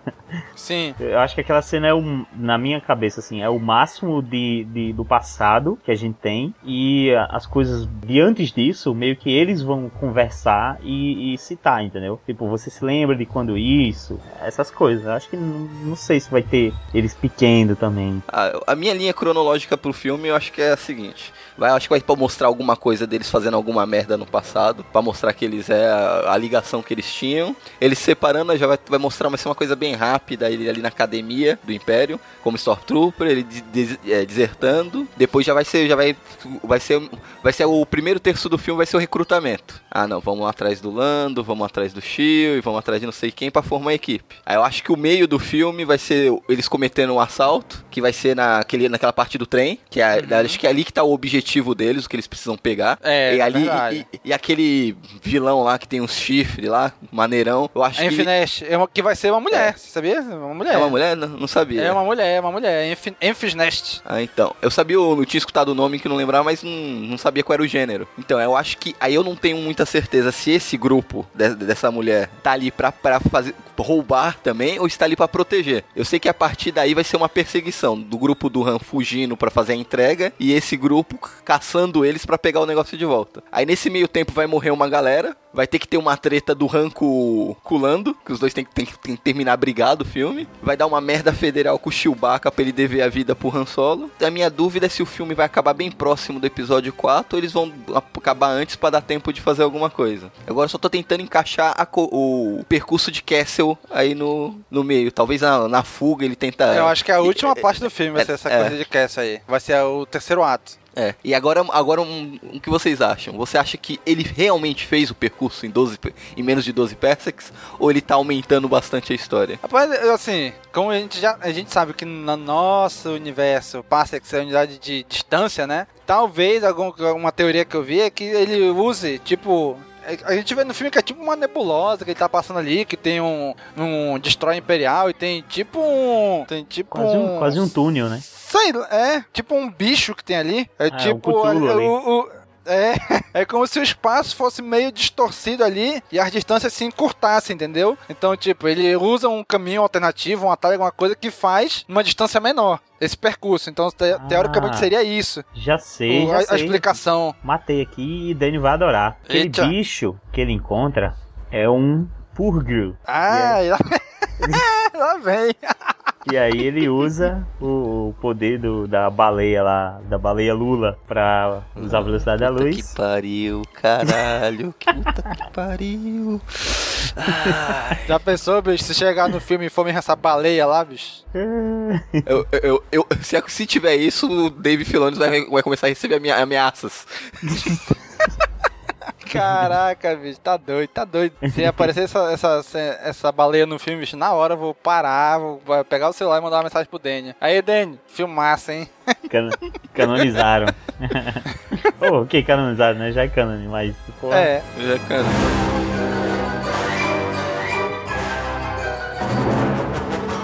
Sim. Eu acho que aquela cena é, o, na minha cabeça, assim, é o máximo de, de, do passado que a gente tem e as coisas de antes disso, meio que eles vão conversar e, e citar, entendeu? Tipo, você se lembra de quando isso, essas coisas. Eu acho que não, não sei se vai ter eles pequeno também. A, a minha linha cronológica pro filme, eu acho que é a seguinte. Vai, acho que vai pra mostrar alguma coisa deles fazendo alguma merda no passado, para mostrar que eles é a, a, ligação que eles tinham. Eles separando, já vai, vai mostrar vai ser uma coisa bem rápida ele ali na academia do Império, como Stormtrooper, ele des, é, desertando. Depois já vai ser, já vai, vai ser, vai ser o primeiro terço do filme vai ser o recrutamento. Ah, não, vamos atrás do Lando, vamos atrás do Shield, vamos atrás de não sei quem para formar a equipe. Aí eu acho que o meio do filme vai ser eles cometendo um assalto, que vai ser naquele, naquela parte do trem, que é, uhum. acho que é ali que tá o objetivo deles, o que eles precisam pegar. É, e ali e, e, aquele vilão lá que tem uns chifres lá, maneirão, eu acho a que. É uma, que vai ser uma mulher, é. você sabia? Uma mulher. É uma mulher? Não, não sabia. É uma mulher, é uma mulher. Infinite. Ah, então. Eu sabia, eu não tinha escutado o nome que não lembrava, mas não, não sabia qual era o gênero. Então, eu acho que. Aí eu não tenho muita certeza se esse grupo de, dessa mulher tá ali pra, pra fazer roubar também ou está ali para proteger. Eu sei que a partir daí vai ser uma perseguição do grupo do Han fugindo para fazer a entrega e esse grupo caçando eles para pegar o negócio de volta. Aí nesse meio tempo vai morrer uma galera, vai ter que ter uma treta do Han com, o Lando, que os dois tem, tem, tem que terminar brigado o filme. Vai dar uma merda federal com o Chewbacca pra ele dever a vida pro Han Solo. A minha dúvida é se o filme vai acabar bem próximo do episódio 4 ou eles vão acabar antes para dar tempo de fazer alguma coisa. Agora só tô tentando encaixar o, percurso de Castle aí no, no meio. Talvez na, na fuga ele tenta. Eu acho que a última parte do filme vai ser essa é, coisa de Cass aí. Vai ser o terceiro ato. É, e agora, agora um, um, que vocês acham? Você acha que ele realmente fez o percurso em, 12, em menos de 12 parsecs? Ou ele tá aumentando bastante a história? Rapaz, assim, como a gente já a gente sabe que no nosso universo, parsecs é a unidade de distância, né? Talvez alguma teoria que eu vi é que ele use, tipo, a gente vê no filme que é tipo uma nebulosa que ele tá passando ali, que tem um, um destrói imperial e tem tipo um. Tem tipo quase um. um quase um túnel, né? Sei, é, tipo um bicho que tem ali. É ah, tipo. É, o, o, É, <laughs> é como se o espaço fosse meio distorcido ali e as distâncias se encurtassem, entendeu? Então, tipo, ele usa um caminho alternativo, um atalho, alguma coisa que faz uma distância menor. Esse percurso. Então, te teoricamente seria isso. Já sei, O- já a, sei. a explicação. Matei aqui e Dani vai adorar. Aquele Eita. bicho que ele encontra é um Purgil. Ah, lá... <laughs> lá vem. E aí ele usa o, poder do, da baleia lá, da baleia Lula, pra usar a velocidade da luz. Que pariu, caralho. Que puta que pariu. Já pensou, bicho, se chegar no filme e for essa baleia lá, bicho? <laughs> Eu, eu, eu, se, se tiver isso, o Dave Filoni vai, vai começar a receber amea- ameaças. <laughs> Caraca, bicho, tá doido, tá doido. Se aparecer essa, essa, essa baleia no filme, bicho, na hora eu vou parar, vou pegar o celular e mandar uma mensagem pro Dani. Aí, Dani, filmaça, hein? Can- canonizaram. <laughs> oh, ok, canonizaram, né? Já é canone, mas. Pô, É. Já, cara.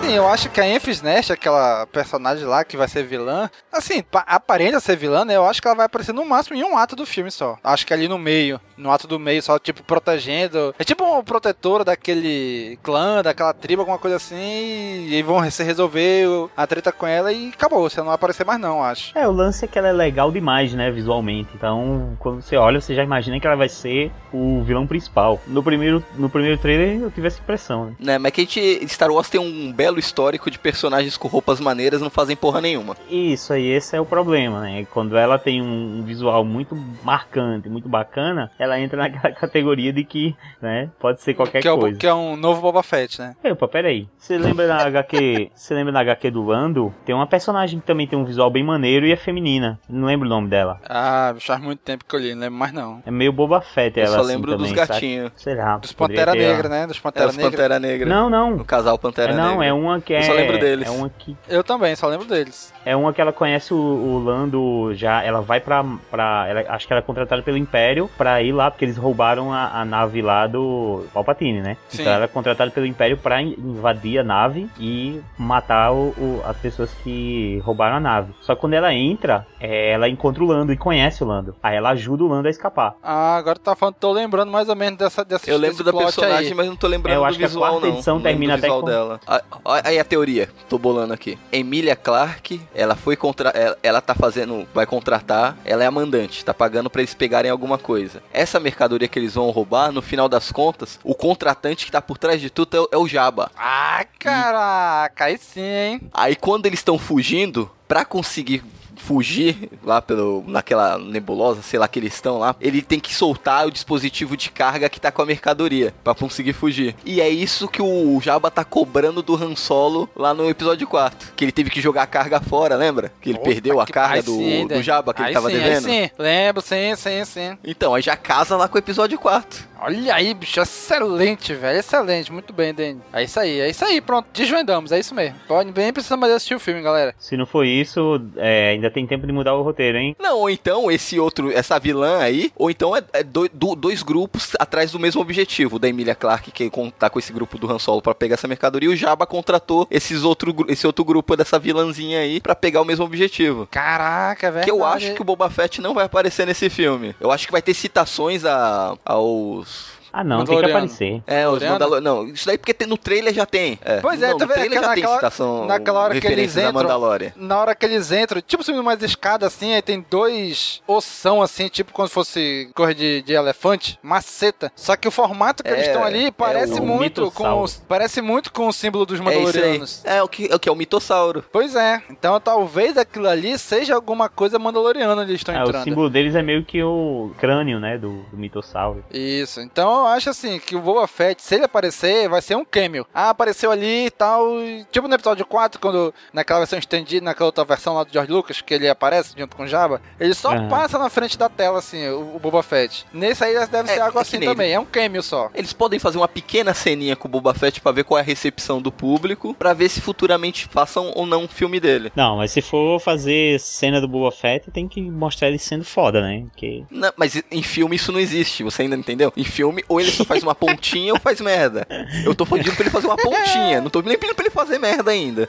Sim, eu acho que a Enfys Nest, aquela personagem lá que vai ser vilã, assim, pa- aparenta ser vilã, né? Eu acho que ela vai aparecer no máximo em um ato do filme só. Acho que ali no meio, no ato do meio, só, tipo, protegendo. É tipo um protetor daquele clã, daquela tribo, alguma coisa assim, e, vão se resolver o- a treta com ela e acabou. Você não vai aparecer mais, não, acho. É, o lance é que ela é legal demais, né, visualmente. Então, quando você olha, você já imagina que ela vai ser o vilão principal. No primeiro, no primeiro trailer eu tive essa impressão, né? Né, mas que a gente, Star Wars tem um belo histórico de personagens com roupas maneiras não fazem porra nenhuma. Isso aí, esse é o problema, né? Quando ela tem um, um visual muito marcante, muito bacana, ela entra naquela <laughs> categoria de que, né, pode ser qualquer que, é o- coisa. que é um novo Boba Fett, né? Epa, peraí. Você lembra na HQ. <laughs> Você lembra na HQ do Lando? Tem uma personagem que também tem um visual bem maneiro e é feminina. Não lembro o nome dela. Ah, faz muito tempo que eu li, não lembro mais não. É meio Boba Fett Eu ela só assim lembro dos gatinhos. Sei lá. Dos Pantera. Negra, né? Dos É Pantera os Negra. Pantera Negra. Não, não. O casal Pantera É, não, Negra. é uma que é. Eu só lembro deles. É uma que Eu também, só lembro deles. É uma que ela conhece o, o Lando já. Ela vai pra. pra ela, acho que ela é contratada pelo Império pra ir lá, porque eles roubaram a, a nave lá do Palpatine, né? Sim. Então ela é contratada pelo Império pra in- invadir a nave e matar o, o- as pessoas que roubaram a nave. Só que quando ela entra, é, ela encontra o Lando e conhece o Lando. Aí ela ajuda o Lando a escapar. Ah, agora tá falando, tô lembrando mais ou menos dessa, dessa Eu lembro da personagem, aí. mas não tô lembrando Eu do acho que a visual, quarta não. edição Não termina do visual até com- dela. Ó, Aí a teoria, tô bolando aqui. Emília Clarke, ela foi contra... ela, ela tá fazendo, vai contratar, ela é a mandante, tá pagando pra eles pegarem alguma coisa. Essa mercadoria que eles vão roubar, no final das contas, o contratante que tá por trás de tudo é o- é o Jabba. Ah, caraca, aí sim, hein? Aí quando eles estão fugindo, pra conseguir fugir lá pelo naquela nebulosa, sei lá que eles estão lá, ele tem que soltar o dispositivo de carga que tá com a mercadoria pra conseguir fugir. E é isso que o Jabba tá cobrando do Han Solo lá no episódio 4, que ele teve que jogar a carga fora, lembra? Que ele Puta perdeu a que- carga do, sim, do Dani. Jabba que ele tava sim, devendo. Aí sim, lembro, sim, sim, sim. Então, aí já casa lá com o episódio 4. Olha aí, bicho, excelente, velho, excelente, muito bem, Dani. É isso aí, é isso aí, pronto, desvendamos, é isso mesmo. Pode bem, precisa mais assistir o filme, galera. Se não for isso, é, ainda tem tempo de mudar o roteiro, hein? Não, ou então esse outro, essa vilã aí, ou então é, é do- do- dois grupos atrás do mesmo objetivo. Da Emilia Clarke, que tá com esse grupo do Han Solo pra pegar essa mercadoria, e o Jabba contratou esses outro, esse outro grupo dessa vilãzinha aí pra pegar o mesmo objetivo. Caraca, velho. Que eu acho que o Boba Fett não vai aparecer nesse filme. Eu acho que vai ter citações a, aos. Ah, não, tem que aparecer. É, os Mandaloriano? Mandalor... Não, isso daí porque tem- no trailer já tem. É. Pois é, não, vê trailer já tem naquela- citação, naquela hora que eles entram- Mandalorian. Na hora que eles entram, tipo subindo mais escada assim, aí tem dois ossão assim, tipo como se fosse cor de, de elefante, maceta. Só que o formato que É, eles estão ali é parece o muito com os, parece muito com o símbolo dos É. Mandalorianos. É o que é, o que é o mitossauro. Pois é. Então talvez aquilo ali seja alguma coisa mandaloriana eles estão É, o entrando. símbolo deles é meio que o crânio, né, do, do mitossauro. Isso. Então eu acho assim que o Boba Fett, se ele aparecer, vai ser um cameo. Ah, apareceu ali e tal. e- Tipo no episódio 4, quando naquela versão estendida, naquela outra versão lá do George Lucas, que ele aparece junto com o Jabba, ele só Aham. passa na frente da tela, assim, o, o Boba Fett. Nesse aí deve É, ser algo é que assim também. É um cameo só. Eles podem fazer uma pequena ceninha com o Boba Fett pra ver qual é a recepção do público, pra ver se futuramente façam ou não um filme dele. Não, mas se for fazer cena do Boba Fett, tem que mostrar ele sendo foda, né? Porque Não, mas em filme isso não existe, você ainda entendeu? Em filme, ou ele só faz uma pontinha ou faz merda. Eu tô pedindo pra ele fazer uma pontinha, não tô nem pedindo pra ele fazer merda ainda.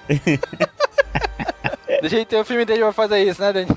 Deixa ele ter o filme dele vai fazer isso, né, Dani?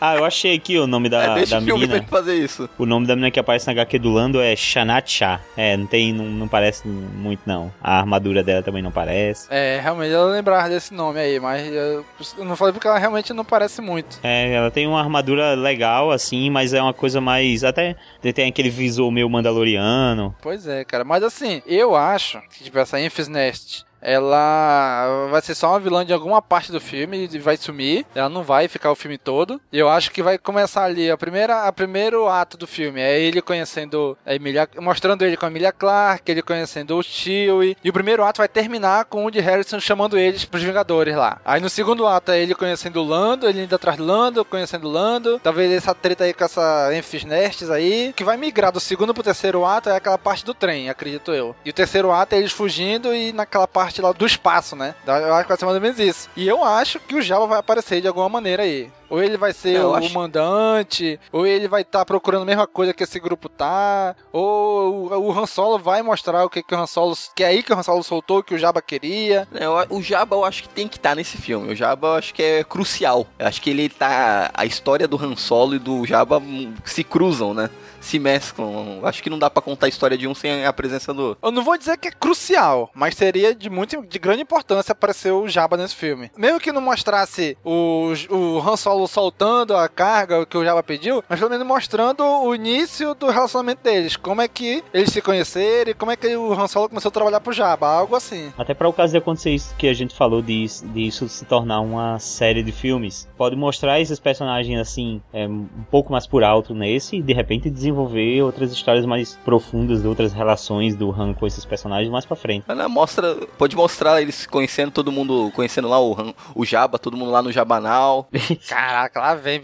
Ah, eu achei aqui o nome da, é, deixa da o filme menina. fazer isso. O nome da menina que aparece na HQ do Lando é Shanacha. É, não tem, não, não parece muito não. A armadura dela também não parece. É, realmente eu lembrava desse nome aí, mas eu, eu não falei porque ela realmente não parece muito. É, ela tem uma armadura legal, assim, mas é uma coisa mais. Até tem aquele visor meio mandaloriano. Pois é, cara. Mas assim, eu acho que tipo, essa Enfys Nest ela vai ser só uma vilã de alguma parte do filme e vai sumir. Ela não vai ficar o filme todo. E eu acho que vai começar ali a primeira, a primeiro ato do filme é ele conhecendo a Emilia, mostrando ele com a Emilia Clarke, ele conhecendo o Chewie. E o primeiro ato vai terminar com o Woody Harrison chamando eles pros Vingadores lá. Aí no segundo ato é ele conhecendo o Lando, ele indo atrás do Lando, conhecendo o Lando. Talvez essa treta aí com essa Enfys Nestes aí, que vai migrar do segundo pro terceiro ato é aquela parte do trem, acredito eu. E o terceiro ato é eles fugindo e naquela parte lá do espaço, né? Eu acho que vai ser mais ou menos isso. E eu acho que o Jabba vai aparecer de alguma maneira aí. Ou ele vai ser Eu o acho- mandante, ou ele vai estar procurando a mesma coisa que esse grupo tá, ou o, o Han Solo vai mostrar o que, que o Han Solo. Que é aí que o Han Solo soltou, que o Jabba queria. É, eu- o Jabba eu acho que tem que estar nesse filme. O Jabba eu acho que é crucial. Eu acho que ele tá. A história do Han Solo e do Jabba hum, se cruzam, né? Se mesclam. Acho que não dá pra contar a história de um sem a presença do outro. Eu não vou dizer que é crucial, mas seria de muito de grande importância aparecer o Jabba nesse filme. Mesmo que não mostrasse o, o Han Solo soltando a carga que o Jabba pediu, mas pelo menos mostrando o início do relacionamento deles. Como é que eles se conheceram e como é que o Han Solo começou a trabalhar pro Jabba, algo assim. Até para o caso de acontecer isso que a gente falou de, de isso se tornar uma série de filmes. Pode mostrar esses personagens assim, é, um pouco mais por alto nesse e de repente desenvolver outras histórias mais profundas, de outras relações do Han com esses personagens mais pra frente. Né, mostra, pode mostrar eles conhecendo todo mundo, conhecendo lá o, Han- o Jabba, todo mundo lá no Jabanal. <laughs> Caraca, lá vem.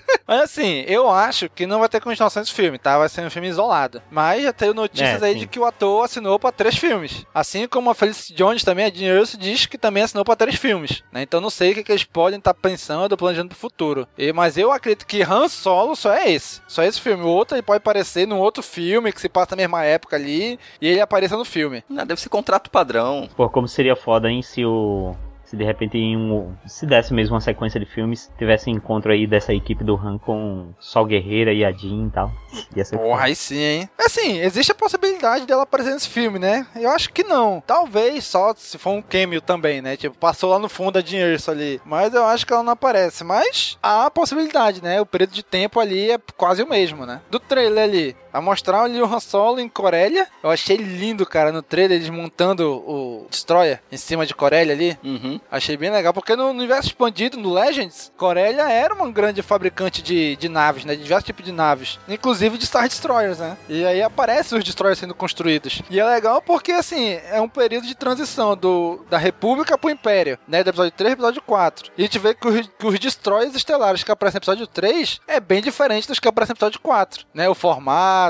<laughs> Mas assim, eu acho que não vai ter continuação desse filme, tá? Vai ser um filme isolado. Mas já tenho notícias É, aí sim. de que o ator assinou pra três filmes. Assim como a Felicity Jones também, a Jean Erso diz que também assinou pra três filmes. Né? Então não sei o que, que eles podem estar pensando ou planejando pro futuro. E- mas eu acredito que Han Solo só é esse. Só esse filme. O outro ele pode aparecer num outro filme que se passa na mesma época ali e ele apareça no filme. Não, deve ser contrato padrão. Pô, como seria foda, hein, se o. Se de repente em um. Se desse mesmo uma sequência de filmes, tivesse um encontro aí dessa equipe do Han com Sol Guerreira e a Jean e tal. Ia ser Porra, aí sim, hein? Assim, existe a possibilidade dela aparecer nesse filme, né? Eu acho que não. Talvez só se for um cameo também, né? Tipo, passou lá no fundo a isso ali. Mas eu acho que ela não aparece. Mas há a possibilidade, né? O período de tempo ali é quase o mesmo, né? Do trailer ali. A mostrar ali o Han Solo em Corélia. Eu achei lindo, cara, no trailer, eles montando o Destroyer em cima de Corélia ali. Uhum. Achei bem legal, porque no universo expandido, no Legends, Corélia era uma grande fabricante de, de naves, né? De diversos tipos de naves. Inclusive de Star Destroyers, né? E aí aparecem os Destroyers sendo construídos. E é legal porque, assim, é um período de transição do, da República pro Império, né? Do episódio 3 pro episódio 4. E a gente vê que os, que os Destroyers estelares que aparecem no episódio 3 é bem diferente dos que aparecem no episódio 4, né? O formato,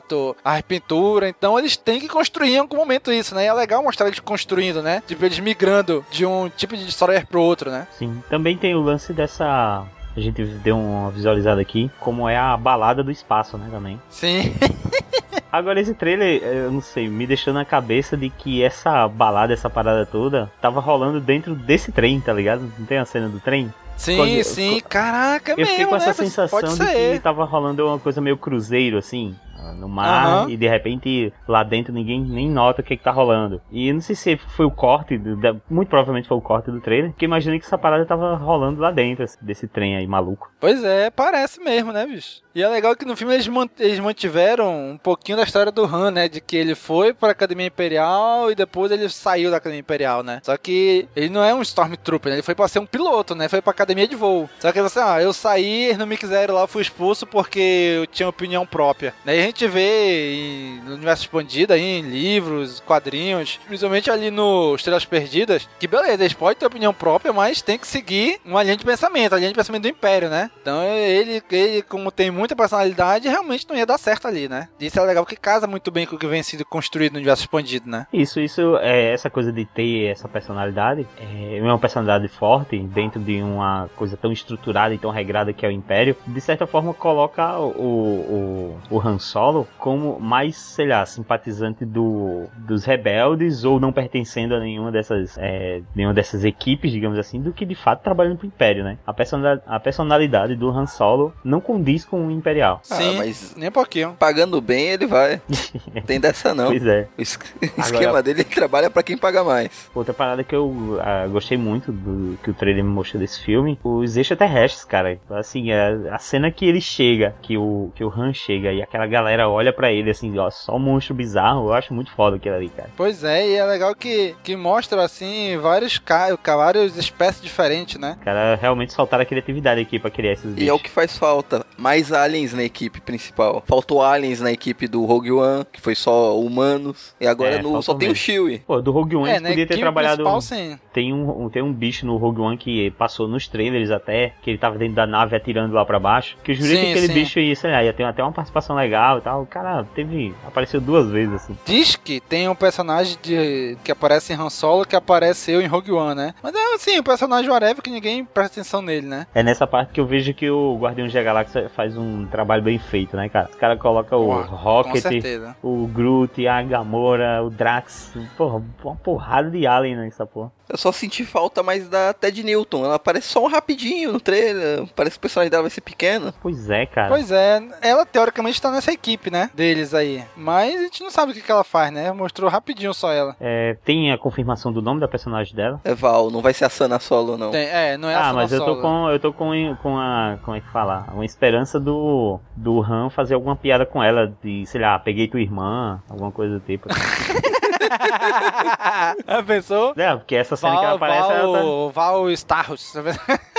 a pintura. Então eles têm que construir em algum momento isso, né? E é legal mostrar eles construindo, né? Tipo, eles migrando de um tipo de Destroyer pro outro, né? Sim. Também tem o lance dessa. A gente deu uma visualizada aqui, como é a balada do espaço, né, também. Sim. <laughs> Agora, esse trailer, eu não sei, me deixou na cabeça de que essa balada, essa parada toda, tava rolando dentro desse trem, tá ligado? Não tem a cena do trem? Sim, Quando- sim, caraca, Eu mesmo, fiquei com essa né? sensação Pode de que tava rolando uma coisa meio cruzeiro, assim, no mar, Aham. e de repente lá dentro ninguém nem nota o que, que tá rolando. E eu não sei se foi o corte, do- da- muito provavelmente foi o corte do trailer, porque imaginei que essa parada tava rolando lá dentro, assim, desse trem aí maluco. Pois é, parece mesmo, né, bicho? E é legal que no filme eles, man- eles mantiveram um pouquinho da história do Han, né? De que ele foi pra Academia Imperial e depois ele saiu da Academia Imperial, né? Só que ele não é um Stormtrooper, né? Ele foi pra ser um piloto, né? Foi pra Academia de Voo. Só que você, ah, eu saí, eles não me quiseram lá, eu fui expulso porque eu tinha opinião própria. A gente vê em- no universo expandido aí, em livros, quadrinhos, principalmente ali no Estrelas Perdidas, que beleza, eles podem ter opinião própria, mas tem que seguir uma linha de pensamento, a linha de pensamento do Império, né? Então ele, ele como tem muita personalidade, realmente não ia dar certo ali, né? Isso é legal porque casa muito bem com o que vem sido construído no universo expandido, né? Isso, isso, é, essa coisa de ter essa personalidade, é uma personalidade forte dentro de uma coisa tão estruturada e tão regrada que é o Império, de certa forma coloca o, o, o Han Solo Solo como mais, sei lá, simpatizante do, dos rebeldes ou não pertencendo a nenhuma dessas, é, nenhuma dessas equipes, digamos assim, do que de fato trabalhando pro Império, né? A personalidade, a personalidade do Han Solo não condiz com o Imperial. Sim, ah, mas nem um pouquinho. Pagando bem, ele vai. <laughs> Tem dessa não. Pois é. O esquema Agora, dele, ele trabalha para quem paga mais. Outra parada que eu uh, gostei muito do que o trailer me mostrou desse filme, os extraterrestres, cara. Assim, a, a cena que ele chega, que o, que o Han chega e aquela galera olha para ele assim, ó, só um monstro bizarro, eu acho muito foda aquilo ali, cara. Pois é, e é legal que, que mostra, assim, vários várias espécies diferentes, né? Cara, realmente soltaram a criatividade aqui pra criar esses bichos. E é o que faz falta. Mais aliens na equipe principal. Faltou aliens na equipe do Rogue One, que foi só humanos. E agora é, no, só tem o Chewie. Pô, do Rogue One é, né? podia ter trabalhado... Sim. Tem um, tem um bicho no Rogue One que passou nos trailers até, que ele tava dentro da nave atirando lá pra baixo. Que eu jurei sim, que aquele sim. bicho ia, sei lá, ia ter até uma participação legal e tal. O cara teve. apareceu duas vezes assim. Diz que tem um personagem de, que aparece em Han Solo que apareceu em Rogue One, né? Mas é assim, um personagem whatever que ninguém presta atenção nele, né? É nessa parte que eu vejo que o Guardião da Galáxia faz um trabalho bem feito, né, cara? Os caras colocam o Rocket, o Groot, a Gamora, o Drax. Porra, uma porrada de alien nessa porra. Eu só senti falta mais da Ted Newton. Ela aparece só um rapidinho no trailer. Parece que o personagem dela vai ser pequena. Pois é, cara. Pois é. Ela teoricamente tá nessa equipe, né? Deles aí. Mas a gente não sabe o que, que ela faz, né? Mostrou rapidinho só ela. É, tem a confirmação do nome da personagem dela? É Val, não vai ser a Sana Solo, não. Tem, é, não é a ah, Sana mas eu tô com eu tô com, com a. Como é que fala? Uma esperança do. Do Han fazer alguma piada com ela. De, sei lá, peguei tua irmã, alguma coisa do tipo. <laughs> pensou? É, porque essa cena Val, que ela aparece. Val, ela tá... Val Starros.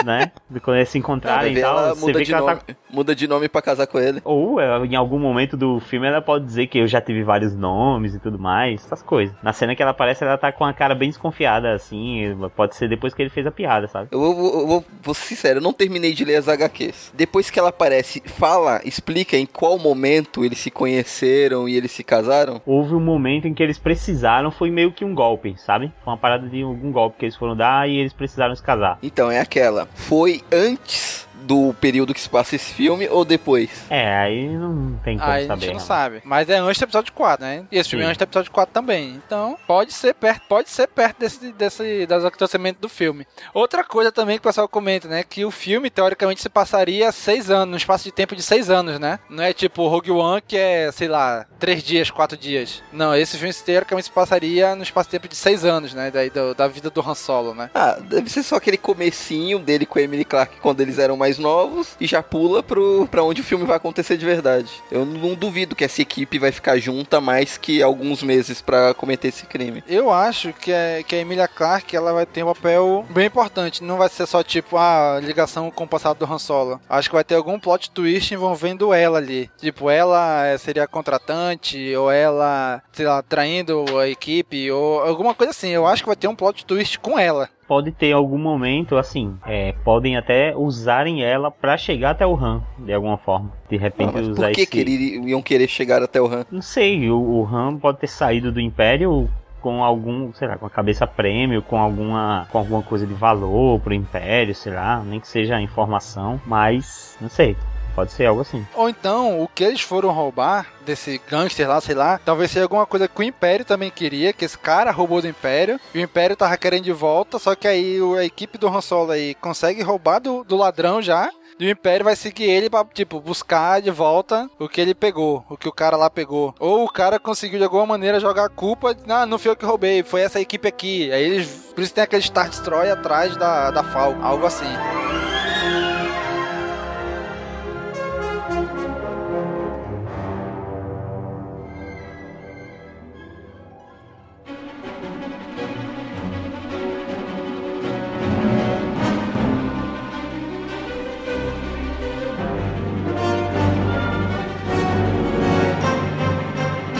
Né? De quando eles se encontrarem e tal. Você vê que ela tá... muda de nome pra casar com ele. Ou em algum momento do filme ela pode dizer que eu já tive vários nomes e tudo mais. Essas coisas. Na cena que ela aparece, ela tá com a cara bem desconfiada, assim. Pode ser depois que ele fez a piada, sabe? Eu vou, eu vou, vou ser sincero, eu não terminei de ler as HQs. Depois que ela aparece, fala, explica em qual momento eles se conheceram e eles se casaram? Houve um momento em que eles precisaram, foi meio que um golpe, sabe? Foi uma parada de algum golpe que eles foram dar e eles precisaram se casar. Então, é aquela. Foi antes do período que se passa esse filme ou depois? É, aí não tem como aí saber. A gente não, não, sabe. Mas é antes do episódio 4, né? E esse filme é antes do episódio 4 também. Então, pode ser perto, pode ser perto desse, desse das acontecimentos do filme. Outra coisa também que o pessoal comenta, né? Que o filme, teoricamente, se passaria seis anos, no espaço de tempo de seis anos, né? Não é tipo Rogue One, que é, sei lá, três dias, quatro dias. Não, esse filme, teoricamente, se passaria no espaço de tempo de seis anos, né? Daí, do, da vida do Han Solo, né? Ah, deve ser só aquele comecinho dele com a Emily Clark quando eles eram mais novos e já pula pro, pra onde o filme vai acontecer de verdade. Eu não duvido que essa equipe vai ficar junta mais que alguns meses para cometer esse crime. Eu acho que a, que a Emilia Clarke ela vai ter um papel bem importante. Não vai ser só tipo a ligação com o passado do Han Solo. Acho que vai ter algum plot twist envolvendo ela ali. Tipo, ela é, seria contratante ou ela, sei lá, traindo a equipe ou alguma coisa assim. Eu acho que vai ter um plot twist com ela pode ter algum momento, assim, é, podem até usarem ela para chegar até o Han, de alguma forma. De repente ah, usar por que, esse... que iam querer chegar até o Han? Não sei, o, o Han pode ter saído do Império com algum, sei lá, com a cabeça prêmio, com alguma, com alguma coisa de valor pro Império, sei lá, nem que seja informação, mas não sei. Pode ser algo assim. Ou então, o que eles foram roubar desse gangster lá, sei lá, talvez seja alguma coisa que o Império também queria, que esse cara roubou do Império, e o Império tava querendo de volta, só que aí a equipe do Han Solo aí consegue roubar do, do ladrão já, e o Império vai seguir ele pra, tipo, buscar de volta o que ele pegou, o que o cara lá pegou. Ou o cara conseguiu de alguma maneira jogar a culpa, ah, não foi eu que roubei, foi essa equipe aqui. Aí eles, por isso tem aquele Star Destroyer atrás da, da Falcon, algo assim.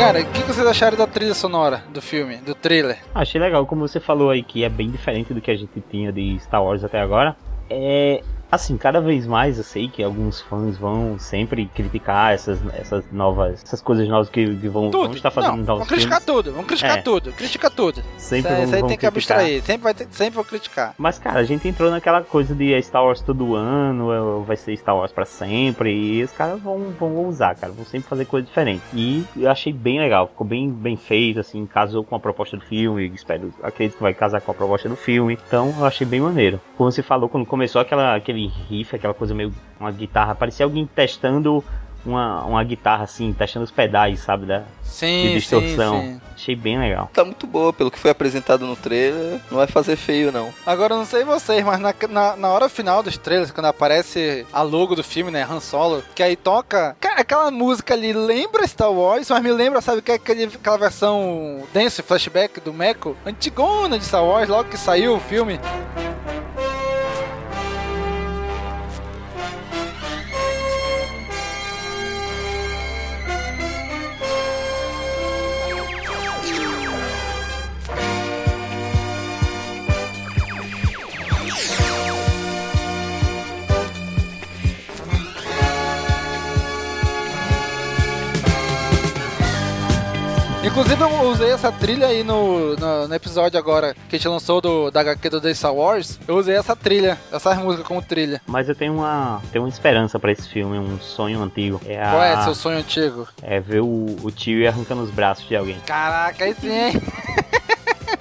Cara, o que, vocês acharam da trilha sonora do filme, do trailer? Achei legal, como você falou aí, que é bem diferente do que a gente tinha de Star Wars até agora. É, Assim, cada vez mais eu sei que alguns fãs vão sempre criticar essas, essas novas, essas coisas novas que, que vão, vão estar fazendo Não, novos vão criticar filmes. tudo, vão criticar É. tudo, critica tudo. Sempre isso vão- isso aí vão tem que criticar. abstrair, sempre, vai ter, sempre vou criticar. Mas, cara, a gente entrou naquela coisa de Star Wars todo ano, é, vai ser Star Wars pra sempre, e os caras vão, vão usar, cara, vão sempre fazer coisa diferente. E eu achei bem legal, ficou bem, bem feito, assim, casou com a proposta do filme, espero, acredito que vai casar com a proposta do filme, então eu achei bem maneiro. Como você falou, quando começou aquela, aquele riff, aquela coisa meio, uma guitarra, parecia alguém testando uma, uma guitarra, assim, testando os pedais, sabe, da, Sim, de distorção. sim, sim. Achei bem legal. Tá muito boa, pelo que foi apresentado no trailer, não vai fazer feio não. Agora eu não sei vocês, mas na, na, na hora final dos trailers, quando aparece a logo do filme, né, Han Solo, que aí toca, cara, aquela música ali lembra Star Wars, mas me lembra, sabe, que é aquele, aquela versão dance, flashback do Meco, antigona de Star Wars, logo que saiu o filme. Essa trilha aí no, no, no episódio agora que a gente lançou do, da HQ do The Star Wars. Eu usei essa trilha, essas músicas como trilha. Mas eu tenho uma, tenho uma esperança pra esse filme, um sonho antigo. É a, Qual é seu sonho antigo? É ver o, o tio arrancando os braços de alguém. Caraca, aí sim, hein?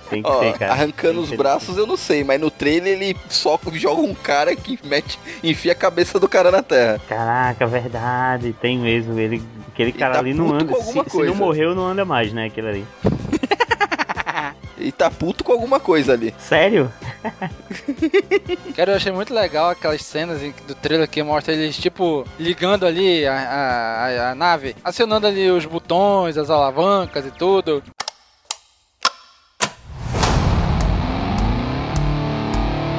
Tem que Ó, ter, cara. arrancando Tem os que ter. braços eu não sei, mas no trailer ele só joga um cara que mete, enfia a cabeça do cara na terra. Caraca, verdade. Tem mesmo. Ele, aquele cara tá ali não anda. Se, se não morreu, não anda mais, né? Aquele ali. Ele tá puto com alguma coisa ali. Sério? <laughs> Cara, eu achei muito legal aquelas cenas do trailer que mostra eles, tipo, ligando ali a, a- a nave, acionando ali os botões, as alavancas e tudo.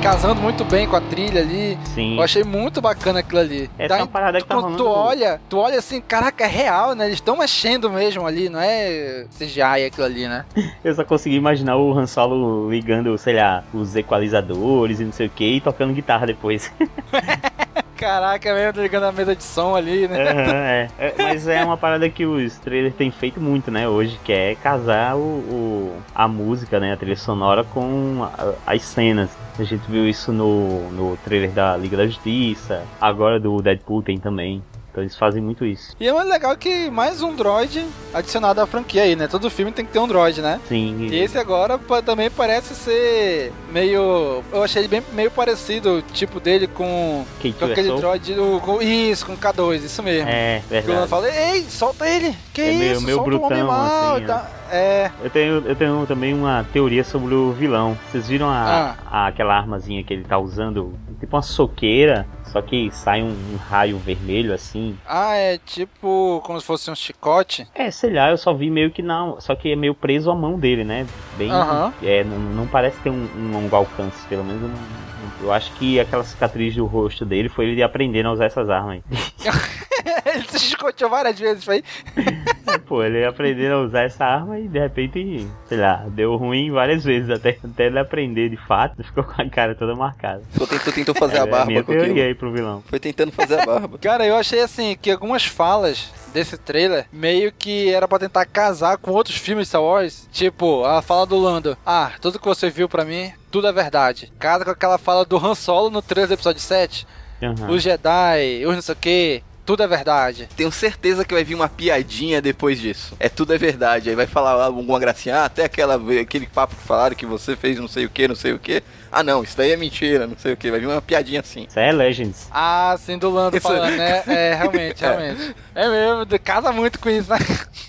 Casando muito bem com a trilha ali. Sim. Eu achei muito bacana aquilo ali. Essa é uma parada que tá quando tu rolando- olha, tu olha assim, caraca, é real, né? Eles estão mexendo mesmo ali, não é CGI aquilo ali, né? <laughs> Eu só consegui imaginar o Han Solo ligando, sei lá, os equalizadores e não sei o que, e tocando guitarra depois. <laughs> Caraca, mesmo ligando a mesa de som ali, né? Aham, é. <laughs> É, Mas é uma parada que os trailers têm feito muito, né, hoje, que é casar o, o- a música, né, a trilha sonora com a- as cenas. A gente viu isso no, no trailer da Liga da Justiça, agora do Deadpool tem também. Então eles fazem muito isso. E é muito legal que mais um droid adicionado à franquia aí, né? Todo filme tem que ter um droid, né? Sim. E esse agora também parece ser meio. Eu achei ele bem meio parecido o tipo dele com, com aquele droid. do- com- isso, com o K2, isso mesmo. É, verdade. fala, ei, solta ele! Que É isso? meio solta o homem brutão, mal! assim, e tal. É. Eu tenho, eu tenho também uma teoria sobre o vilão. Vocês viram a, Ah. a- aquela armazinha que ele tá usando? Tipo uma soqueira, só que sai um, um raio vermelho assim. Ah, é tipo como se fosse um chicote. É, sei lá, eu só vi meio que não. Só que é meio preso à mão dele, né? Bem. Aham. É, não, não parece ter um, um longo alcance, pelo menos. eu não- eu acho que aquela cicatriz do rosto dele foi ele aprendendo a usar essas armas. <laughs> ele se chicoteou várias vezes, foi. <laughs> Pô, ele aprendendo a usar essa arma e de repente, sei lá, deu ruim várias vezes até, até ele aprender de fato, ficou com a cara toda marcada. Só tentou, tentou fazer É, a barba minha com aquilo. teoria aí pro vilão. Foi tentando fazer a barba. Cara, eu achei assim que algumas falas desse trailer meio que era pra tentar casar com outros filmes de Star Wars. Tipo, a fala do Lando: Ah, tudo que você viu pra mim, tudo é verdade. Casa com aquela fala do Han Solo no trailer do episódio 7. Aham. Os Jedi, os não sei o que, tudo é verdade. Tenho certeza que vai vir uma piadinha depois disso. É tudo é verdade. Aí vai falar alguma gracinha. Ah, até aquela, aquele papo que falaram que você fez não sei o que, não sei o que. Ah, não, isso daí é mentira, não sei o que. Vai vir uma piadinha assim. Isso é Legends. Ah, sim, do Lando Isso- falando, né? É, realmente, <laughs> É. realmente. É mesmo, casa muito com isso, né?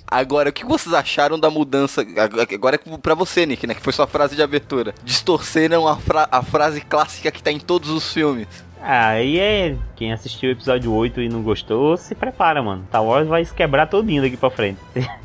Agora, o que vocês acharam da mudança? Agora é pra você, Nick, né? Que foi sua frase de abertura. Distorceram a, fra- a frase clássica que tá em todos os filmes. Ah, aí é. Quem assistiu o episódio 8 e não gostou, se prepara, mano. Star Wars vai se quebrar todinho daqui pra frente. <laughs>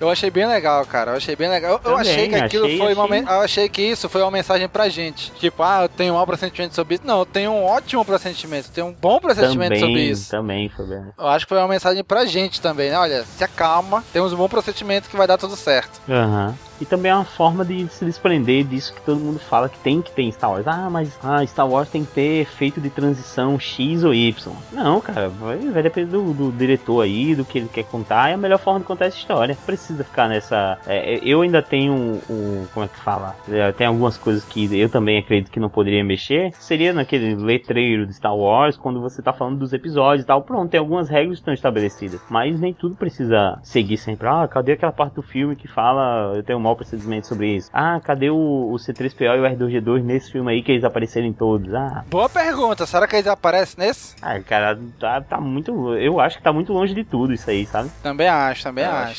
Eu achei bem legal, cara. Eu achei bem legal. Eu, eu Também, achei que aquilo achei- foi uma. achei- Eu achei que isso foi uma mensagem pra gente. Tipo, ah, eu tenho um mau pressentimento sobre isso. Não, eu tenho um ótimo pressentimento. Eu tenho um bom pressentimento sobre também, isso. também foi bem. Eu acho que foi uma mensagem pra gente também, né? Olha, se acalma, temos um bom pressentimento que vai dar tudo certo. Aham. E também é uma forma de se desprender disso que todo mundo fala que tem que ter em Star Wars. Ah, mas ah, Star Wars tem que ter efeito de transição X ou Y. Não, cara, vai, vai depender do, do diretor aí, do que ele quer contar. É a melhor forma de contar essa história. Precisa ficar nessa. É, eu ainda tenho um, um, Como é que fala? É, tem algumas coisas que eu também acredito que não poderia mexer. Seria naquele letreiro de Star Wars, quando você tá falando dos episódios e tal. Pronto, tem algumas regras que estão estabelecidas. Mas nem tudo precisa seguir sempre. Ah, cadê aquela parte do filme que fala. Eu tenho um mau procedimento sobre isso. Ah, cadê o, o C3PO e o R2G2 nesse filme aí que eles apareceram em todos? Ah. Boa pergunta. Será que eles aparecem nesse? Ah, cara, tá, tá muito. Eu acho que tá muito longe de tudo isso aí, sabe? Também acho, também acho.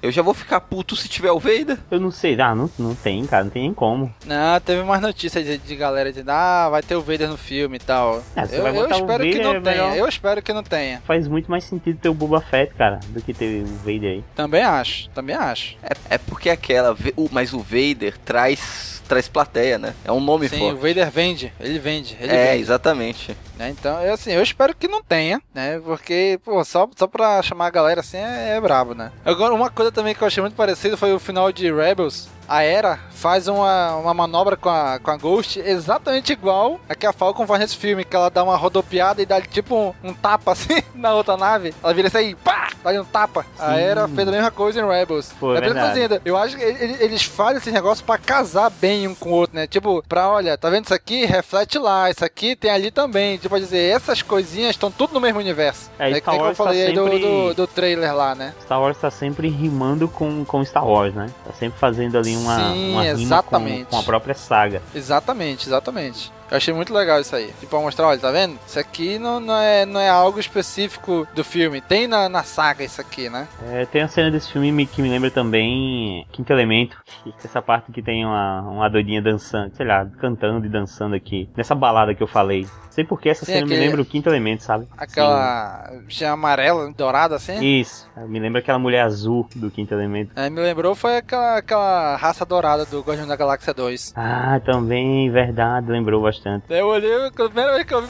Eu já vou ficar puto se tiver o Vader. Eu não sei, ah, não, não tem, cara, não tem nem como. Não, teve mais notícias de, de galera dizendo, ah, vai ter o Vader no filme e tal. Ah, eu, eu espero que não é tenha, melhor. eu espero que não tenha. Faz muito mais sentido ter o Boba Fett, cara, do que ter o Vader aí. Também acho, também acho. É, é porque aquela. o- Mas o Vader traz. Traz plateia, né? É um nome Sim, forte. o Vader vende, ele vende, ele é, vende. exatamente. Né? Então, eu, assim, eu espero que não tenha, né? Porque, pô, só, só pra chamar a galera assim é, é brabo, né? Agora, uma coisa também que eu achei muito parecido foi o final de Rebels. A Era faz uma, uma manobra com a, com a Ghost exatamente igual a que a Falcon faz nesse filme, que ela dá uma rodopiada e dá tipo um, um tapa assim <laughs> na outra nave. Ela vira isso aí, pá, dá um tapa. A Sim. Era fez a mesma coisa em Rebels. Pô, é isso que eu acho que ele- eles fazem esse negócio pra casar bem um com o outro, né? Tipo, pra, olha, tá vendo isso aqui? Reflete lá, isso aqui tem ali também. Tipo, dizer, essas coisinhas estão tudo no mesmo universo. É, É, que nem que eu tá falei aí do, sempre- do, do trailer lá, né? Star Wars tá sempre rimando com, com Star Wars, né? Tá sempre fazendo ali uma, Sim, uma rima exatamente. com, com a própria saga. Exatamente, exatamente. Eu achei muito legal isso aí. Tipo, pra mostrar, olha, tá vendo? Isso aqui não, não, é, não é algo específico do filme. Tem na, na saga isso aqui, né? É, tem a cena desse filme me- que me lembra também Quinto Elemento. Essa parte que tem uma, uma doidinha dançando, sei lá, cantando e dançando aqui. Nessa balada que eu falei. Sei porque essa Sim, cena me aquele- lembra o Quinto Elemento, sabe? Aquela tinha amarela, dourada assim. Sim. Isso. Me lembra aquela mulher azul do Quinto Elemento. É, me lembrou foi aquela, aquela raça dourada do Guardião da Galáxia 2. Ah, também, verdade, lembrou bastante. Eu olhei, a primeira vez que eu vi,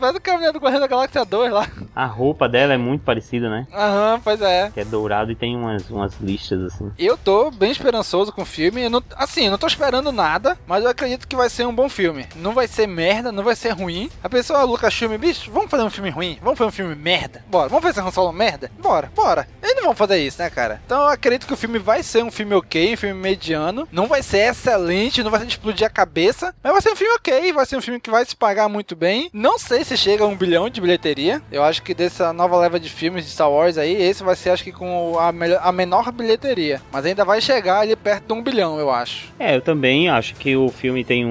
faz o caminho do Guardião da Galáxia 2 lá. A roupa dela é muito parecida, né? Aham, pois é. Que é dourado e tem umas, umas listas assim. Eu tô bem esperançoso com o filme. Não, assim, eu não tô esperando nada, mas eu acredito que vai ser um bom filme. Não vai ser merda, não vai ser ruim. A pessoa, Lucas filme, bicho, vamos fazer um filme ruim? Vamos fazer um filme merda? Bora. Vamos fazer um solo merda? Bora, bora. Eles não vão fazer isso, né, cara? Então eu acredito que o filme vai ser um filme ok, um filme mediano. Não vai ser excelente, não vai ser de explodir a cabeça, mas vai ser um filme ok. Vai ser um filme que vai se pagar muito bem. Não sei se chega a um bilhão de bilheteria. Eu acho que dessa nova leva de filmes de Star Wars aí, esse vai ser, acho que com a, melhor- a menor bilheteria. Mas ainda vai chegar ali perto de um bilhão, eu acho. É, eu também acho que o filme tem um,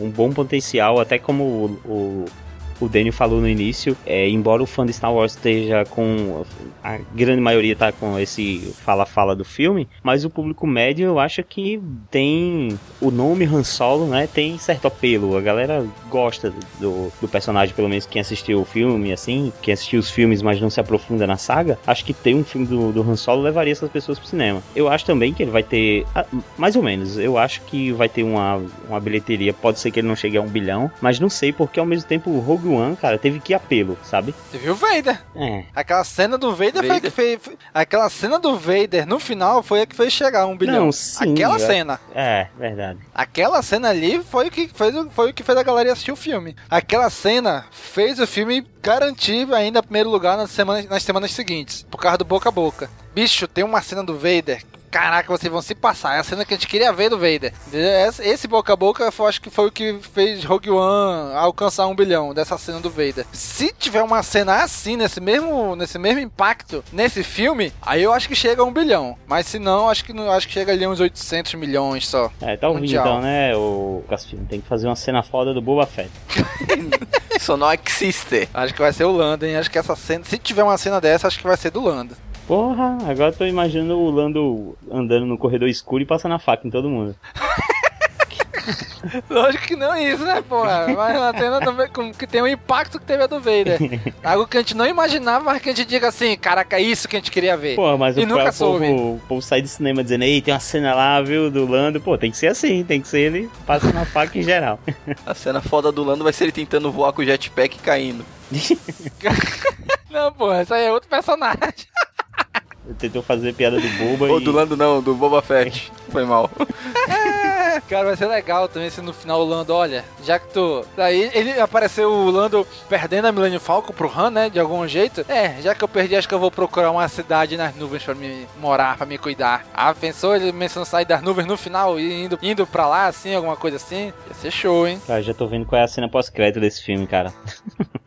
um- um bom potencial, até como o, o, う。O Daniel falou no início, é, embora o fã de Star Wars esteja com. A grande maioria tá com esse fala-fala do filme, mas o público médio eu acho que tem. O nome Han Solo, né? Tem certo apelo. A galera gosta do, do personagem, pelo menos quem assistiu o filme, assim, quem assistiu os filmes, mas não se aprofunda na saga. Acho que ter um filme do, do Han Solo levaria essas pessoas pro cinema. Eu acho também que ele vai ter. ah, Mais ou menos. Eu acho que vai ter uma, uma bilheteria. Pode ser que ele não chegue a um bilhão, mas não sei, porque ao mesmo tempo o Rogue One, cara, teve que apelo, sabe? Você viu o Vader? É. Aquela cena do Vader, foi a Vader. que fez. foi- Aquela cena do Vader no final foi a que fez chegar a um bilhão. Não, sim, Aquela é- cena. É, verdade. Aquela cena ali foi o que fez, foi o que fez a galera assistir o filme. Aquela cena fez o filme garantir ainda primeiro lugar nas semanas, nas semanas seguintes, por causa do boca a boca. Bicho, tem uma cena do Vader. Caraca, vocês vão se passar. É a cena que a gente queria ver do Vader. Esse, boca a boca foi, acho que foi o que fez Rogue One alcançar um bilhão dessa cena do Vader. Se tiver uma cena assim, nesse mesmo, nesse mesmo impacto, nesse filme, aí eu acho que chega a um bilhão. Mas se não, acho que, não- acho que chega ali a uns 800 milhões só. É, tá ouvindo Mundial. então, né, o Cassino? Tem que fazer uma cena foda do Boba Fett. <laughs> Isso não existe. Acho que vai ser o Lando, hein? Acho que essa cena, se tiver uma cena dessa, acho que vai ser do Lando. Porra, agora eu tô imaginando o Lando andando no corredor escuro e passando a faca em todo mundo. <laughs> Lógico que não é isso, né, porra? Mas uma cena também com, que tem o impacto que teve a do Vader. <laughs> Algo que a gente não imaginava, mas que a gente diga assim, caraca, é isso que a gente queria ver. Porra, mas e o, nunca povo, o povo sai do cinema dizendo, ei, tem uma cena lá, viu, do Lando. Pô, tem que ser assim, tem que ser ele passando a faca em geral. A cena foda do Lando vai ser ele tentando voar com o jetpack e caindo. <laughs> Não, porra, isso aí é outro personagem. Tentou fazer piada do Boba Ou e... do Lando não, do Boba Fett. <laughs> Foi mal. <laughs> Cara, vai ser legal também se no final o Lando, olha, já que tu. Daí ele apareceu o Lando perdendo a Millennium Falcon pro Han, né? De algum jeito. É, já que eu perdi, acho que eu vou procurar uma cidade nas nuvens pra me morar, pra me cuidar. Ah, pensou ele mencionando sair das nuvens no final e indo, indo pra lá, assim, alguma coisa assim? Ia ser show, hein? Cara, já tô vendo qual é a cena pós-crédito desse filme, cara.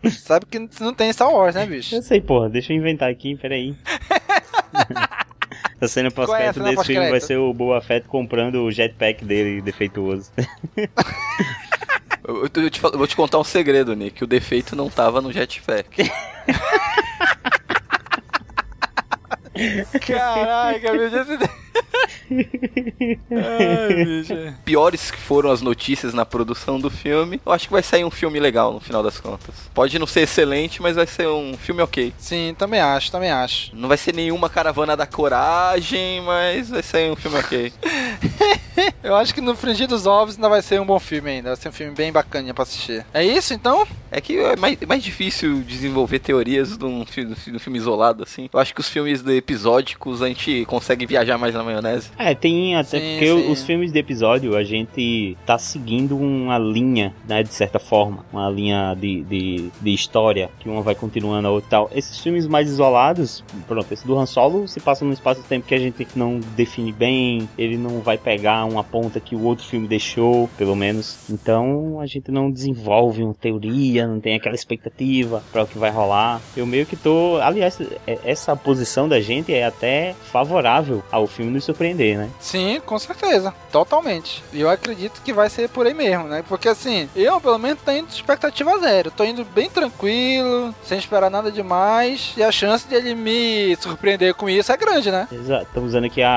Sabe que não tem Star Wars, né, <laughs> bicho? Eu sei, porra. Deixa eu inventar aqui, peraí. <laughs> A cena Qual é a pós-crédito cena desse filme vai pós-crédito? ser o Boba Fett comprando o jetpack dele defeituoso. Eu, eu te eu vou te contar um segredo, Nick. O defeito não tava no jetpack. <laughs> Caraca, bicho, esse... Ai, bicho. Piores que foram as notícias na produção do filme, eu acho que vai sair um filme legal no final das contas. Pode não ser excelente, mas vai ser um filme ok. Sim, também acho, também acho. Não vai ser nenhuma caravana da coragem, mas vai ser um filme ok. <laughs> Eu acho que no Frigir dos Ovos ainda vai ser um bom filme ainda. Vai ser um filme bem bacaninha pra assistir. É isso, então? É que é mais, mais difícil desenvolver teorias de um, de um filme isolado, assim. Eu acho que os filmes episódicos a gente consegue viajar mais na maionese. É, tem até Sim, porque sim. os filmes de episódio a gente tá seguindo uma linha, né, de certa forma, uma linha de, de, de história, que uma vai continuando a outra e tal. Esses filmes mais isolados, pronto, esse do Han Solo se passa num espaço-tempo que a gente não define bem, ele não vai pegar uma ponta que o outro filme deixou, pelo menos. Então a gente não desenvolve uma teoria, não tem aquela expectativa para o que vai rolar. Eu meio que tô, aliás, é- essa posição da gente é até favorável ao filme nos surpreender, né? Sim, com certeza. Totalmente. E eu acredito que vai ser por aí mesmo, né? Porque assim, eu pelo menos tô indo de expectativa zero. Tô indo bem tranquilo, sem esperar nada demais. E a chance de ele me surpreender com isso é grande, né? Exato, estamos usando aqui a,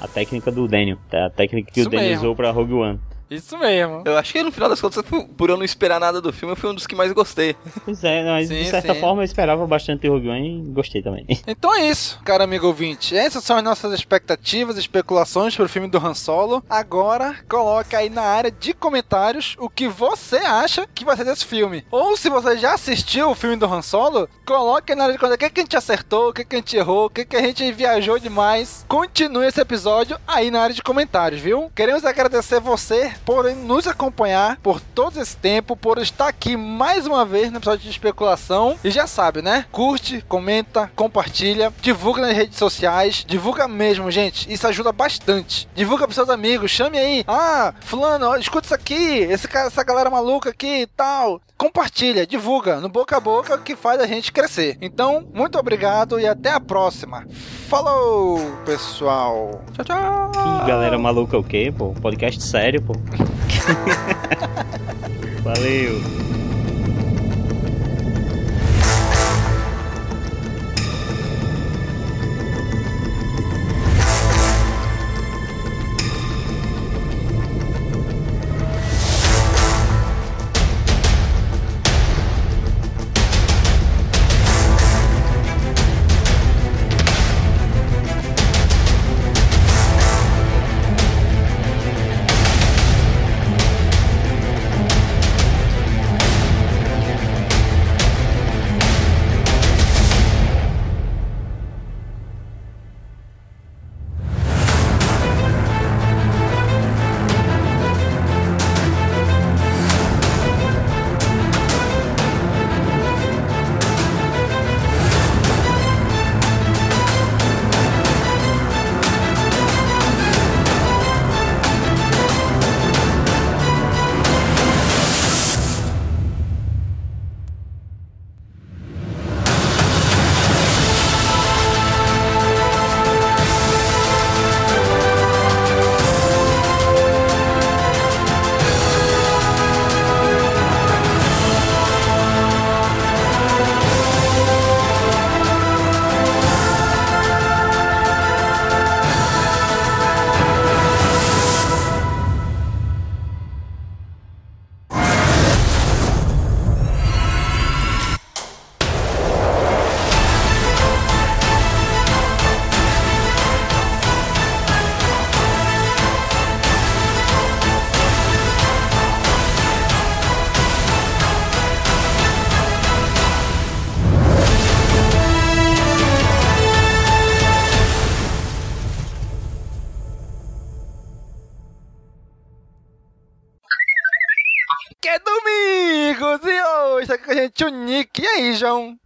a, a técnica do Daniel, a técnica que Isso o Daniel mesmo. usou pra Rogue One. Isso mesmo. Eu acho que no final das contas, por eu não esperar nada do filme, eu fui um dos que mais gostei. Pois é, mas de Sim, certa sim. forma eu esperava bastante de Rogue One e gostei também. <laughs> Então é isso, cara amigo ouvinte. Essas são as nossas expectativas, especulações pro filme do Han Solo. Agora, coloca aí na área de comentários o que você acha que vai ser desse filme. Ou se você já assistiu o filme do Han Solo, coloque aí na área de comentários o que, que a gente acertou, o que, que a gente errou, o que, que a gente viajou demais. Continue esse episódio aí na área de comentários, viu? Queremos agradecer você por nos acompanhar por todo esse tempo, por estar aqui mais uma vez no episódio de especulação. E já sabe, né? Curte, comenta, compartilha, divulga nas redes sociais, divulga mesmo, gente. Isso ajuda bastante. Divulga pros seus amigos, chame aí. Ah, fulano, escuta isso aqui, esse cara, essa galera maluca aqui e tal. Compartilha, divulga no boca a boca que faz a gente crescer. Então, muito obrigado e até a próxima. Falou, pessoal. Tchau, tchau. Que galera maluca o quê, pô? Podcast sério, pô. <laughs> Valeu.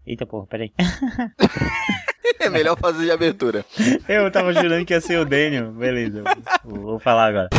Eita porra, peraí. <laughs> é melhor fazer de abertura. Eu tava jurando que ia ser o Daniel. Beleza, vou, vou falar agora.